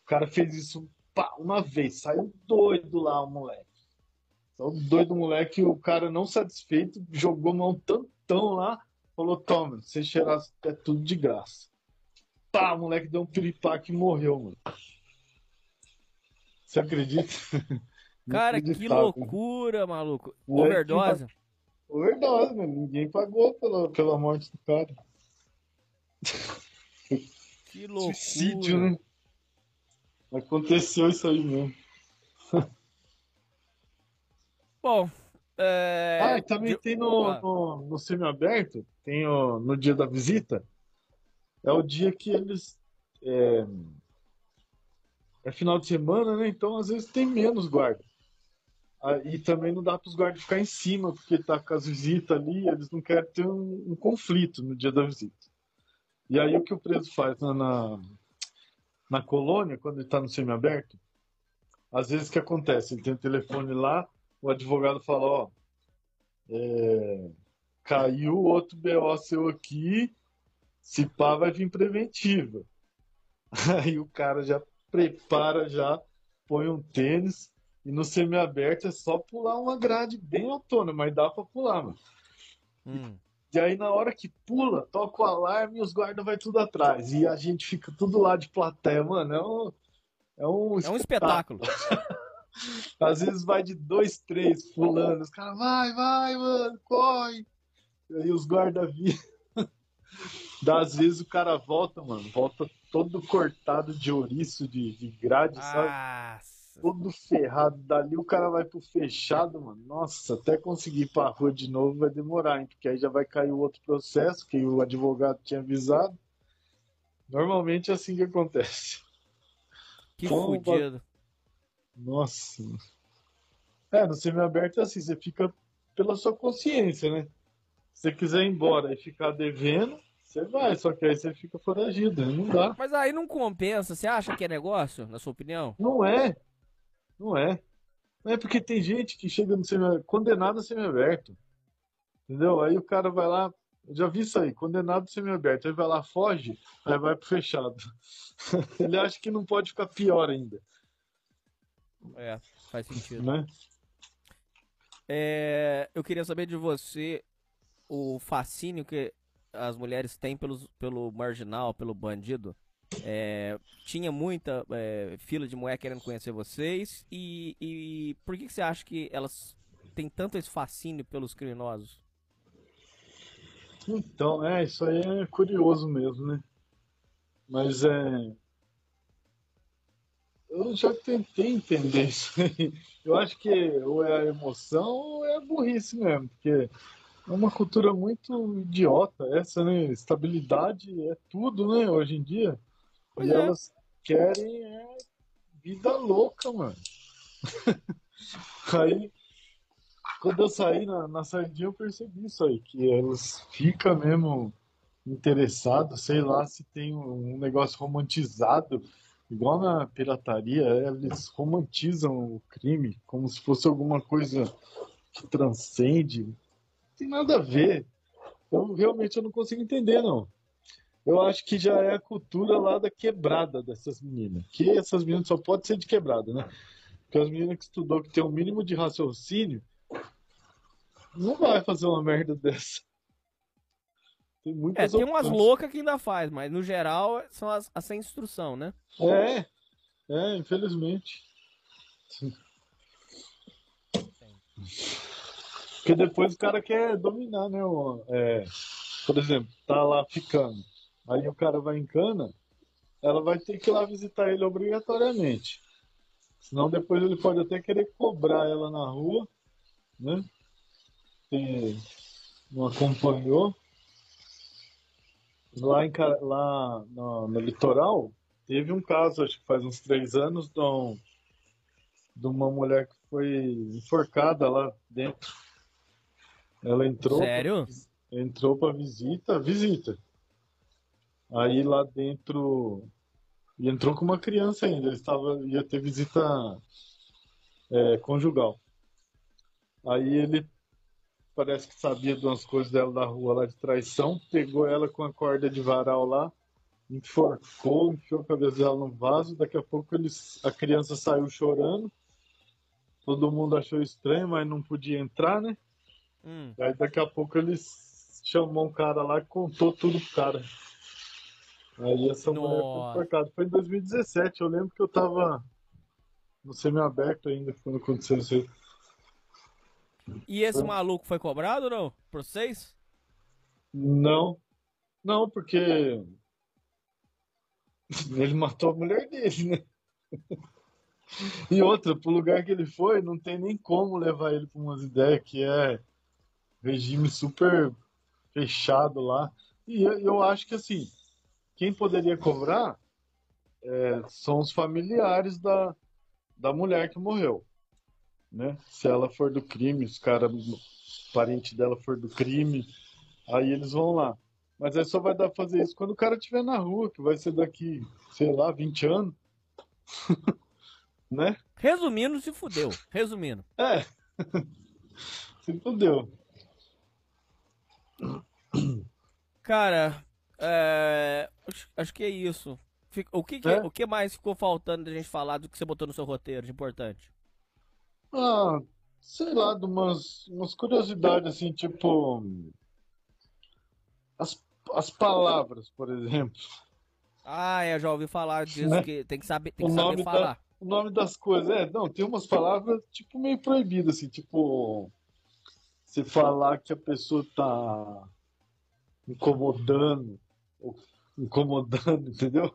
O cara fez isso pá, uma vez, saiu doido lá o moleque. Saiu doido o moleque, o cara não satisfeito, jogou mão tantão lá, falou, toma, se cheirar é tudo de graça. Pá, o moleque deu um piripaque e morreu, mano. Você acredita? Cara, que loucura, maluco. Overdose. Overdose, mano. Ninguém pagou pela, pela morte do cara. Que loucura. Suicídio, né? Aconteceu isso aí mesmo. Bom, é... ah, e também de- tem no, Ah. no, no semi-aberto, tem o, no dia da visita, é o dia que eles. É, é final de semana, né? Então às vezes tem menos guarda. Ah, e também não dá para os guardas ficar em cima, porque tá com as visitas ali, eles não querem ter um, um conflito no dia da visita. E aí o que o preso faz na, na, na colônia, quando ele está no semiaberto, às vezes o que acontece? Ele tem o telefone lá, o advogado fala, ó, é, caiu outro BO seu aqui, se pá vai vir preventiva. Aí o cara já prepara, já põe um tênis, e no semiaberto é só pular uma grade bem autônoma, mas dá pra pular, mano. Hum. E aí, na hora que pula, toca o alarme e os guardas vai tudo atrás. E a gente fica tudo lá de plateia, mano. É um, é um, É um espetáculo. Às vezes vai de dois, três pulando. Os caras, vai, vai, mano, corre. E aí os guardas viram. Das vezes o cara volta, mano. Volta todo cortado de ouriço, de, de grade, sabe? Todo ferrado. Dali o cara vai pro fechado, mano. Nossa, até conseguir ir pra rua de novo vai demorar, hein? Porque aí já vai cair o outro processo que o advogado tinha avisado. Normalmente é assim que acontece. Que Como fudido. Nossa. É, no semiaberto é assim, você fica pela sua consciência, né? Se você quiser ir embora e ficar devendo, você vai, só que aí você fica foragido, aí não dá. Mas aí não compensa. Você acha que é negócio, na sua opinião? Não é. Não é. Não é porque tem gente que chega no semi condenado a semiaberto. Entendeu? Aí o cara vai lá, eu já vi isso aí, condenado a semiaberto. Aí vai lá, foge, aí vai pro fechado. Ele acha que não pode ficar pior ainda. É, faz sentido. Né? É, eu queria saber de você o fascínio que as mulheres têm pelos, pelo marginal, pelo bandido. É, tinha muita é, fila de mulher querendo conhecer vocês e, e por que, que você acha que elas têm tanto esse fascínio pelos criminosos? Então, é, isso aí é curioso mesmo, né? Mas é. Eu já tentei entender isso aí. Eu acho que ou é a emoção ou é a burrice mesmo, porque é uma cultura muito idiota essa, né? Estabilidade é tudo, né, hoje em dia. Pois e é. elas querem é vida louca, mano. aí, quando eu saí na, na saidinha, eu percebi isso aí, que elas ficam mesmo interessadas, sei lá, se tem um negócio romantizado, igual na pirataria, eles romantizam o crime, como se fosse alguma coisa que transcende. Não tem nada a ver. Eu realmente eu não consigo entender, não. Eu acho que já é a cultura lá da quebrada dessas meninas. Que essas meninas só podem ser de quebrada, né? Porque as meninas que estudou, que tem um mínimo de raciocínio, não vai fazer uma merda dessa. Tem É, muitas tem umas loucas que ainda faz, mas no geral são as, as sem instrução, né? É, é, infelizmente. Porque depois o cara quer dominar, né? o- é, por exemplo, tá lá ficando. Aí o cara vai em cana, ela vai ter que ir lá visitar ele obrigatoriamente. Senão depois ele pode até querer cobrar ela na rua, né? Que não acompanhou. Lá, em, lá no, no litoral, teve um caso, acho que faz uns três anos, de, um- de uma mulher que foi enforcada lá dentro. Ela entrou, Sério? entrou para visita, visita. Aí lá dentro e entrou com uma criança ainda. Ele estava ia ter visita é, conjugal. Aí ele parece que sabia de umas coisas dela da rua lá de traição, pegou ela com a corda de varal lá, enforcou, enfiou a cabeça dela no vaso. Daqui a pouco eles, a criança saiu chorando. Todo mundo achou estranho, mas não podia entrar, né? Hum. Aí daqui a pouco eles chamou um cara lá e contou tudo pro cara. Aí essa mulher foi enforcada. Foi em 2017, eu lembro que eu tava no semi-aberto ainda quando aconteceu isso aí. E esse maluco foi cobrado ou não? Por vocês? Não, não, porque ele matou a mulher dele, né? E outra, pro lugar que ele foi, não tem nem como levar ele pra umas ideias que é regime super fechado lá. E eu, eu acho que assim, quem poderia cobrar é, são os familiares da, da mulher que morreu, né? Se ela for do crime, os caras, parente dela for do crime, aí eles vão lá. Mas aí só vai dar pra fazer isso quando o cara estiver na rua, que vai ser daqui, sei lá, 20 anos. né? Resumindo, se fudeu. Resumindo. É. Se fudeu. Cara, é, acho, que é isso. O que, que- É? o que mais ficou faltando da gente falar do que você botou no seu roteiro de importante? Ah, sei lá, de umas, umas curiosidades assim, tipo. As, as palavras, por exemplo. Ah, é, já ouvi falar disso, Né? que tem que saber, tem que saber da- falar. O nome das coisas. É, não, tem umas palavras, tipo, meio proibidas, assim, tipo. Você falar que a pessoa tá incomodando, incomodando, entendeu?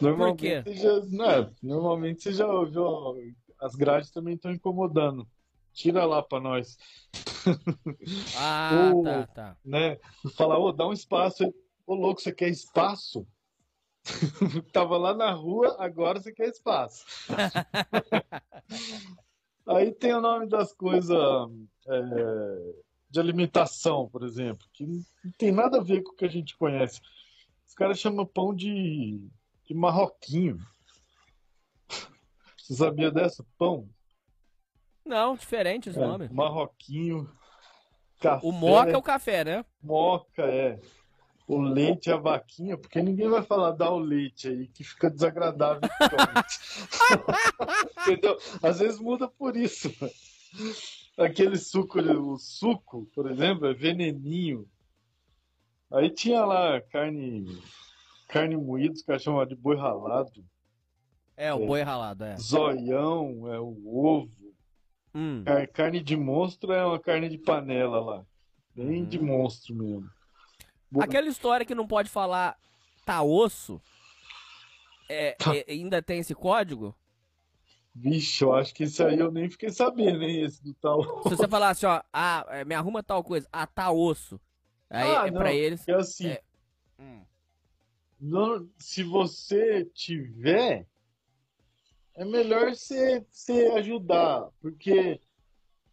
Normalmente quê? você já, não, normalmente você já ouviu, ó, as grades também estão incomodando. Tira lá pra nós, Ah, Ô, tá, tá. né? Falar, ô, dá um espaço aí. Ô, louco, você quer espaço? Tava lá na rua, agora você quer espaço. Aí tem o nome das coisas é, de alimentação, por exemplo, que não tem nada a ver com o que a gente conhece. Os caras chamam pão de, de marroquinho. Você sabia dessa? Pão? Não, diferente esse É, nome. marroquinho. Café. O moca é o café, né? Moca, é. O leite é a vaquinha, porque ninguém vai falar dá o leite aí, que fica desagradável. Entendeu? Às vezes muda por isso. Aquele suco, o suco, por exemplo, é veneninho. Aí tinha lá carne, carne moída, os caras chamam de boi ralado. É, o É. boi ralado, é. Zoião, é o ovo. Hum. Car- Carne de monstro é uma carne de panela lá. Bem Uhum. de monstro mesmo. Bo- Aquela história que não pode falar tá osso, é, Tá. é- ainda tem esse código? Vixe, eu acho que esse aí eu nem fiquei sabendo, hein? Esse do tal. Se você falar assim, ó, ah, é, me arruma tal coisa, ah, tá osso. Aí Ah, é não. pra eles. É assim, É. Hum. não- se você tiver, é melhor você, você ajudar, porque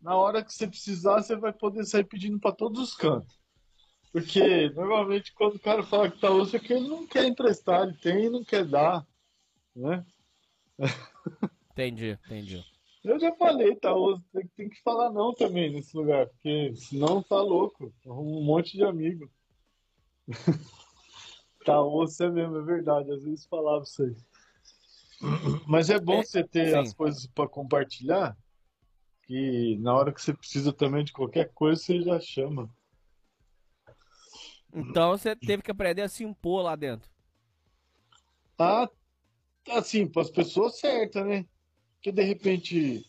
na hora que você precisar, você vai poder sair pedindo para todos os cantos. Porque normalmente quando o cara fala que tá osso é que ele não quer emprestar, ele tem e não quer dar, né? Entendi, entendi. Eu já falei, tá tem, que falar não também nesse lugar, porque senão tá louco, um monte de amigo. Tá osso é mesmo, é verdade, às vezes falava isso aí. Mas é bom É, você ter sim. as coisas para compartilhar, que na hora que você precisa também de qualquer coisa, você já chama. Então você teve que aprender a se impor lá dentro. Ah, assim, para as pessoas certas, né? Porque de repente.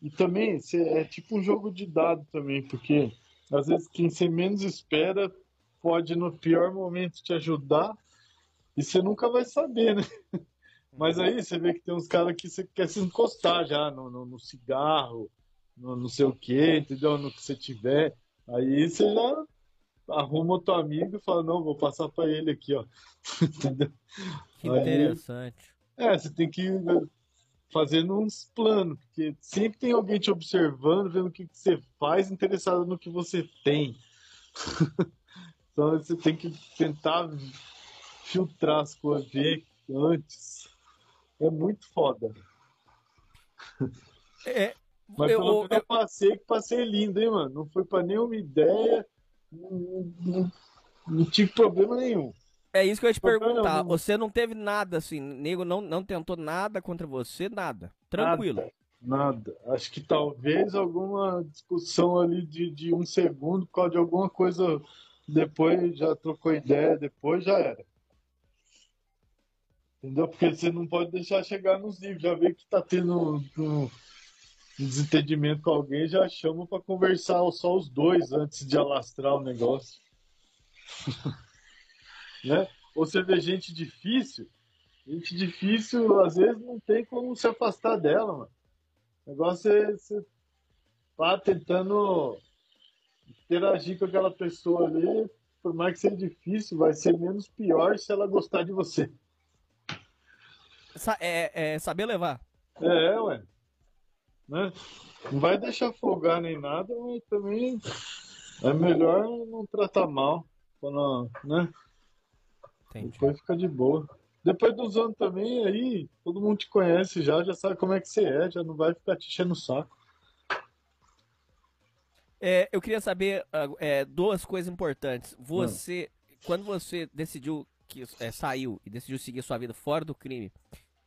E também é tipo um jogo de dado também, porque às vezes quem você menos espera pode no pior momento te ajudar e você nunca vai saber, né? Mas aí você vê que tem uns caras que você quer se encostar já no, no, no cigarro, no não sei o quê, entendeu? No que você tiver. Aí você já arruma o teu amigo e fala, não, vou passar para ele aqui, ó. Entendeu? Que Aí- interessante. É, você tem que fazendo uns planos, porque sempre tem alguém te observando, vendo o que que você faz, interessado no que você tem. Então você tem que tentar filtrar as coisas, ver antes. É muito foda. É, Mas eu- pelo eu, eu- passei, que passei lindo, hein, mano? Não foi pra nenhuma ideia, não, não- não tive problema nenhum. É isso que eu ia te perguntar. Você não teve nada assim, nego não, não tentou nada contra você, nada. Tranquilo. Nada. Acho que talvez alguma discussão ali de, de um segundo por causa de alguma coisa. Depois já trocou ideia, depois já era. Entendeu? Porque você não pode deixar chegar nos níveis. Já vê que tá tendo um desentendimento com alguém, já chama para conversar só os dois antes de alastrar o negócio. né? Ou você vê gente difícil, gente difícil às vezes não tem como se afastar dela, mano. O negócio é você tá tentando interagir com aquela pessoa ali, por mais que seja difícil, vai ser menos pior se ela gostar de você. Sa- é, é saber levar. É, ué. Né? Não vai deixar folgar nem nada, mas também é melhor não tratar mal. pra não- né? Entendi. Depois fica de boa. Depois dos anos também, aí todo mundo te conhece já, já sabe como é que você é, já não vai ficar te enchendo o saco. É, eu queria saber ah, é, duas coisas importantes. Você, quando você decidiu que é, saiu e decidiu seguir sua vida fora do crime,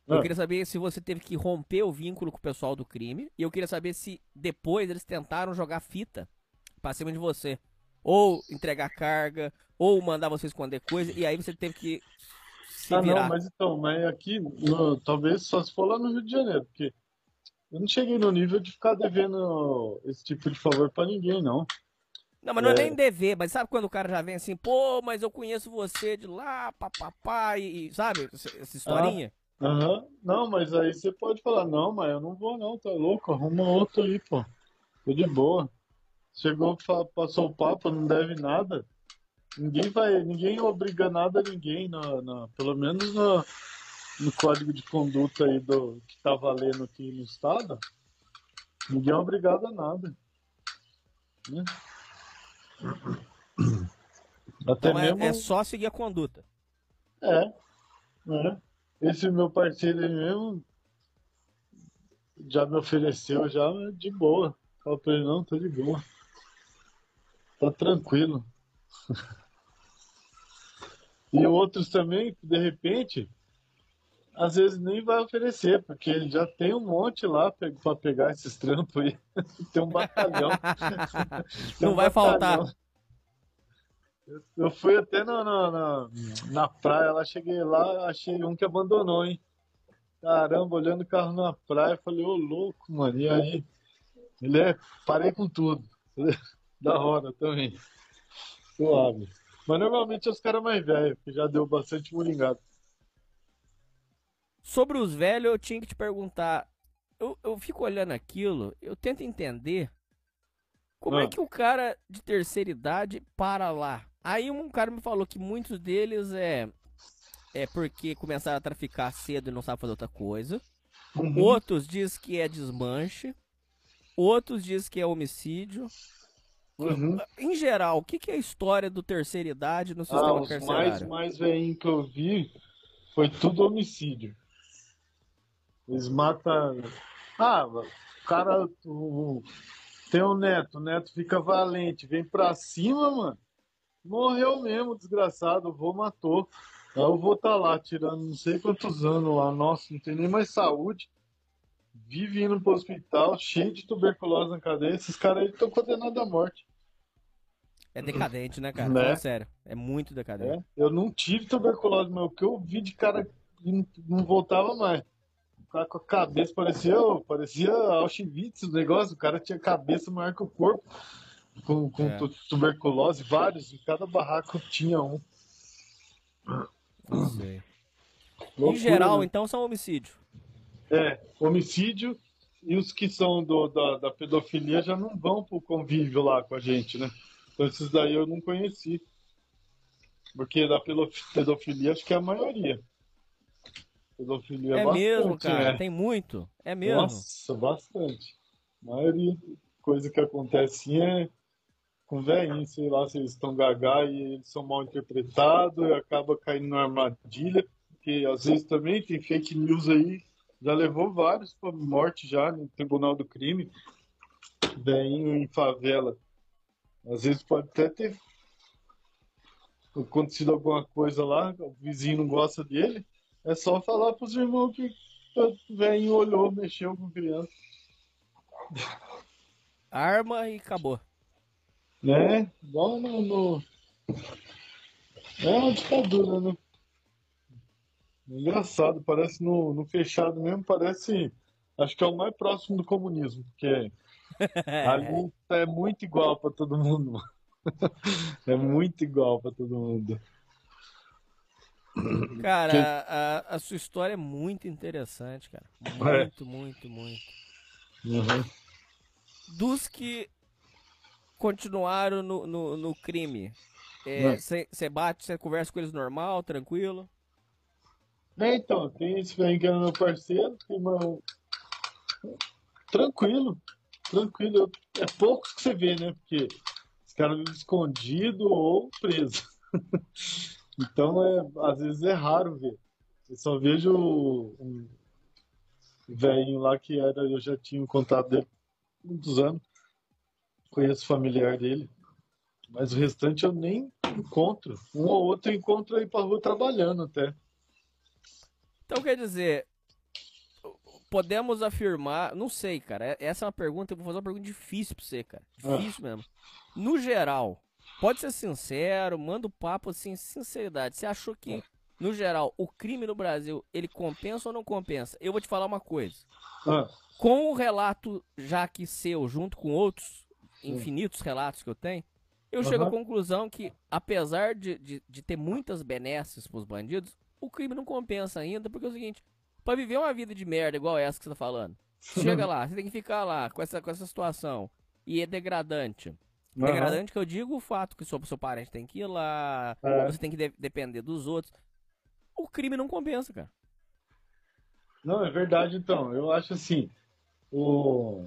eu Ah. queria saber se você teve que romper o vínculo com o pessoal do crime. E eu queria saber se depois eles tentaram jogar fita pra cima de você. Ou entregar carga, ou mandar você esconder coisa, e aí você teve que se Ah, virar. não, mas então, mas aqui, no- talvez só se for lá no Rio de Janeiro, porque eu não cheguei no nível de ficar devendo esse tipo de favor pra ninguém, não. Não, mas não é É. nem dever, mas sabe quando o cara já vem assim, pô, mas eu conheço você de lá, papapá, e, e sabe, essa, historinha? Aham. Não, mas aí você pode falar, não, mas eu não vou não, tá louco, arruma outro aí, pô. Tô de boa. Chegou, passou o papo, não deve nada. Ninguém vai, ninguém obriga nada a ninguém, na, na- pelo menos no, no código de conduta aí do que tá valendo aqui no estado. Ninguém é obrigado a nada. Né? Até Então é, mesmo. é só seguir a conduta. É, né? Esse meu parceiro aí mesmo, já me ofereceu já de boa. Falei não, tô de boa. Tá tranquilo. e outros também, de repente, às vezes nem vai oferecer, porque ele já tem um monte lá para pegar esses trampos aí. tem um batalhão. Tem Não um vai batalhão. faltar. Eu fui até na, na, na, praia, lá cheguei lá, achei um que abandonou, hein? Caramba, olhando o carro na praia, falei, ô louco, mano. E aí, ele é, parei com tudo. da hora também. Suave. Mas normalmente é os caras mais velhos, que já deu bastante mulingado. Sobre os velhos, eu tinha que te perguntar. Eu, eu fico olhando aquilo, eu tento entender como é ah. é que o cara de terceira idade para lá. Aí um cara me falou que muitos deles é é porque começaram a traficar cedo e não sabem fazer outra coisa. Uhum. Outros diz que é desmanche. Outros diz que é homicídio. Uhum. Em geral, o que, que é a história do terceira idade no sistema ah, os carcerário? mais mais veinho que eu vi foi tudo homicídio. Eles matam. Ah, o cara o... tem um neto, o neto fica valente, vem pra cima, mano. Morreu mesmo, desgraçado. O vô matou. Aí eu vou estar tá lá tirando não sei quantos anos lá. Nossa, não tem nem mais saúde. Vive indo pro hospital, cheio de tuberculose na cadeia. Esses caras aí estão condenados à morte. É decadente, né, cara? Né? sério. É muito decadente. É. Eu não tive tuberculose, mas o que eu vi de cara não voltava mais cara com a cabeça, parecia, parecia Auschwitz o negócio, o cara tinha cabeça maior que o corpo, com, com é. tuberculose, vários, em cada barraco tinha um. Não sei. Loucura, em geral, né? então, são homicídio. É, homicídio e os que são do, da, da pedofilia já não vão pro convívio lá com a gente, né? Então esses daí eu não conheci. Porque da pedofilia acho que é a maioria. Pedofilia é, bastante, mesmo, cara. Né? Tem muito. É mesmo. Nossa, bastante. A maioria coisa que acontece é com velhinhos, sei lá, se eles estão gagá e eles são mal interpretados e acaba caindo na armadilha. Porque às vezes também tem fake news aí, já levou vários para morte já no tribunal do crime. Velhinho em favela. Às vezes pode até ter acontecido alguma coisa lá, o vizinho não gosta dele, é só falar pros irmãos que o velho olhou, mexeu com criança. Arma e acabou. Né? Igual no, no... É uma ditadura, né? Engraçado, parece no, no fechado mesmo, parece. Acho que é o mais próximo do comunismo, porque ali é muito igual para todo mundo. é muito igual para todo mundo. Cara, que... a, a, sua história é muito interessante, cara. Muito, é. muito, muito. Uhum. Dos que continuaram no, no, no crime, você é, bate, você conversa com eles normal, tranquilo? É, então, tem esse velho que é meu parceiro, irmão. Tranquilo, tranquilo. É poucos que você vê, né? Porque os caras vivem escondido ou preso. Então, é, às vezes é raro ver. Eu só vejo um velhinho lá que era, eu já tinha contato dele há muitos anos. Conheço o familiar dele. Mas o restante eu nem encontro. Um ou outro encontro aí pra rua trabalhando até. Então quer dizer, podemos afirmar, não sei, cara. Essa é uma pergunta, eu vou fazer uma pergunta difícil pra você, cara. Difícil ah. mesmo. No geral, Pode ser sincero, manda o papo assim, sinceridade. Você achou que, no geral, o crime no Brasil, ele compensa ou não compensa? Eu vou te falar uma coisa. Ah. Com o relato já que seu, junto com outros infinitos relatos que eu tenho, eu uhum. chego à conclusão que, apesar de, de, de ter muitas benesses pros bandidos, o crime não compensa ainda, porque é o seguinte, para viver uma vida de merda igual essa que você tá falando, chega lá, você tem que ficar lá com essa, com essa situação, e é degradante. Uhum. Degradante que eu digo o fato que seu, seu parente tem que ir lá, é. você tem que de depender dos outros. O crime não compensa, cara. Não, é verdade então. Eu acho assim, o...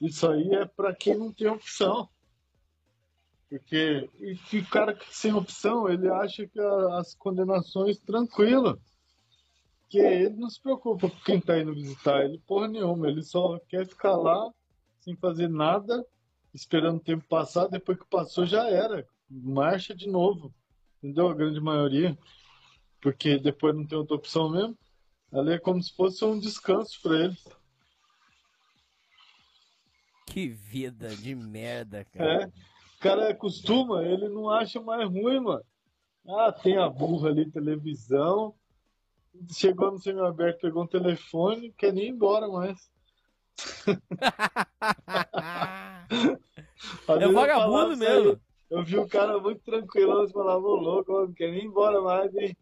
isso aí é para quem não tem opção. Porque e o cara sem opção, ele acha que as condenações tranquilo. Porque ele não se preocupa com quem tá indo visitar ele, porra nenhuma. Ele só quer ficar lá sem fazer nada, esperando o tempo passar. Depois que passou, já era. Marcha de novo. Entendeu? A grande maioria. Porque depois não tem outra opção mesmo. Ali é como se fosse um descanso para eles. Que vida de merda, cara. É. O cara acostuma, ele não acha mais ruim, mano. Ah, tem a burra ali, televisão. Chegou no semi-aberto, pegou um telefone, quer nem ir embora mais. É eu vagabundo isso aí, mesmo. Eu vi o cara muito tranquilão, você falava, ô louco, não quer nem ir embora mais, hein?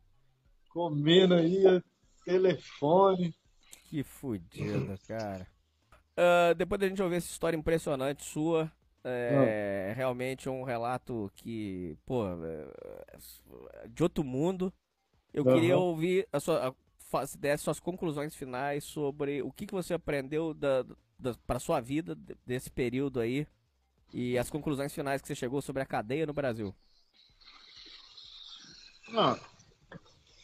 Comendo aí, telefone. Que fudido, cara. Ah, depois da gente ouvir essa história impressionante sua, é realmente um relato que, pô, é, de outro mundo. Eu Aham. queria ouvir a sua, a, se desse suas conclusões finais sobre o que, que você aprendeu da, da, para sua vida de- desse período aí e as conclusões finais que você chegou sobre a cadeia no Brasil. Não,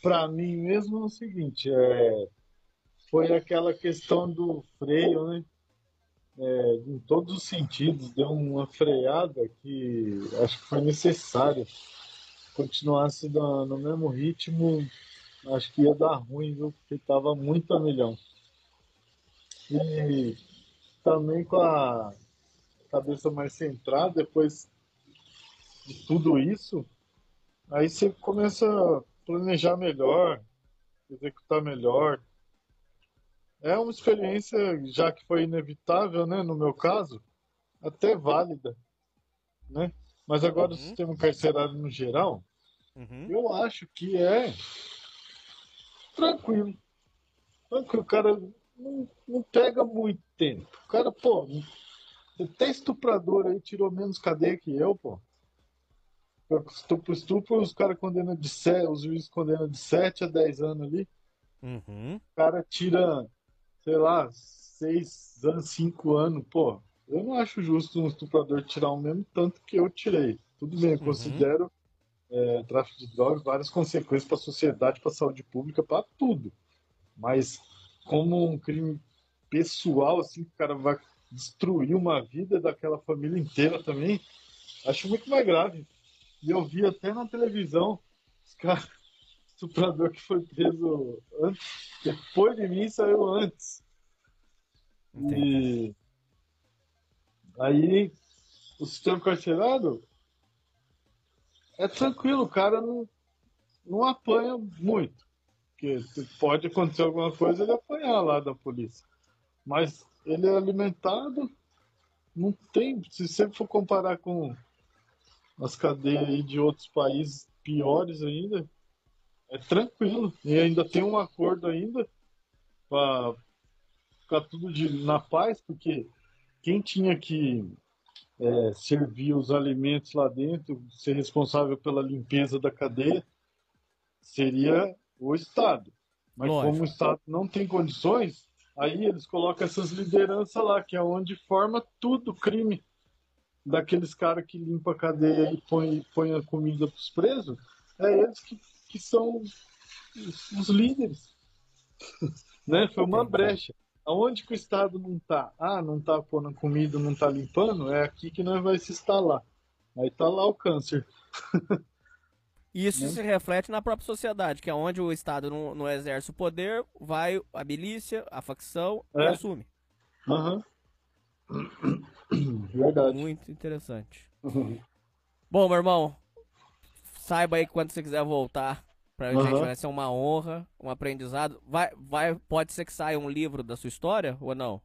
pra mim mesmo é o seguinte, é, foi aquela questão do freio, né? É, em todos os sentidos, deu uma freada que acho que foi necessária. Continuasse no, no mesmo ritmo, acho que ia dar ruim, viu? Porque tava muito a milhão. E também com a cabeça mais centrada, depois de tudo isso, Aí você começa a planejar melhor, executar melhor. É uma experiência, já que foi inevitável, né, no meu caso, até válida, né? Mas agora o Uhum. sistema carcerário no geral, Uhum. eu acho que é tranquilo. Tranquilo, o cara não, não pega muito tempo. O cara, pô, até estuprador aí tirou menos cadeia que eu, pô. Estupro, estupro, os caras condenam de 7, os juízes condenam de 7 a 10 anos ali. Uhum. O cara tira, sei lá, 6 anos, 5 anos. Pô, eu não acho justo um estuprador tirar o mesmo tanto que eu tirei. Tudo bem, eu Uhum. considero é, tráfico de drogas várias consequências para a sociedade, para a saúde pública, para tudo. Mas como um crime pessoal, assim, que o cara vai destruir uma vida daquela família inteira também, acho muito mais grave. E eu vi até na televisão os caras, estuprador que foi preso antes, depois de mim saiu antes. Entendi. E aí o sistema carcerário é tranquilo, o cara não, não apanha muito. Porque pode acontecer alguma coisa ele apanhar lá da polícia. Mas ele é alimentado, não tem. Se você for comparar com as cadeias aí de outros países piores ainda, é tranquilo. E ainda tem um acordo ainda para ficar tudo de, na paz, porque quem tinha que é, servir os alimentos lá dentro, ser responsável pela limpeza da cadeia, seria o Estado. Mas Lógico. como o Estado não tem condições, aí eles colocam essas lideranças lá, que é onde forma tudo crime daqueles caras que limpam a cadeia e põe, põe a comida para os presos, é eles que, que são os, os líderes. né? Foi uma brecha. Aonde que o Estado não tá? Ah, não tá pondo comida, não tá limpando? É aqui que nós vai se instalar. Aí tá lá o câncer. E Isso Né? se reflete na própria sociedade, que é onde o Estado não, não exerce o poder, vai a milícia, a facção e É. assume. Aham. Verdade. Muito interessante. Bom, meu irmão, saiba aí quando você quiser voltar pra gente, Aham. vai ser uma honra, um aprendizado. Vai, vai, pode ser que saia um livro da sua história ou não?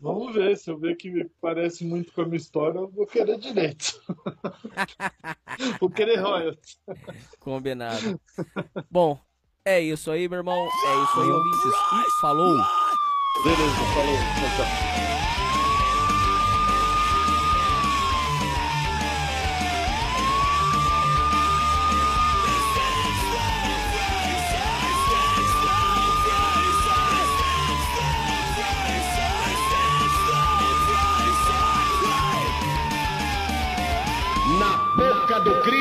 Vamos ver, se eu ver que parece muito com a minha história, eu vou querer direito. vou querer royalties. Combinado. Bom, é isso aí, meu irmão. É isso aí, ouvintes. E falou! Beleza, falou. Tchau, tchau. Do.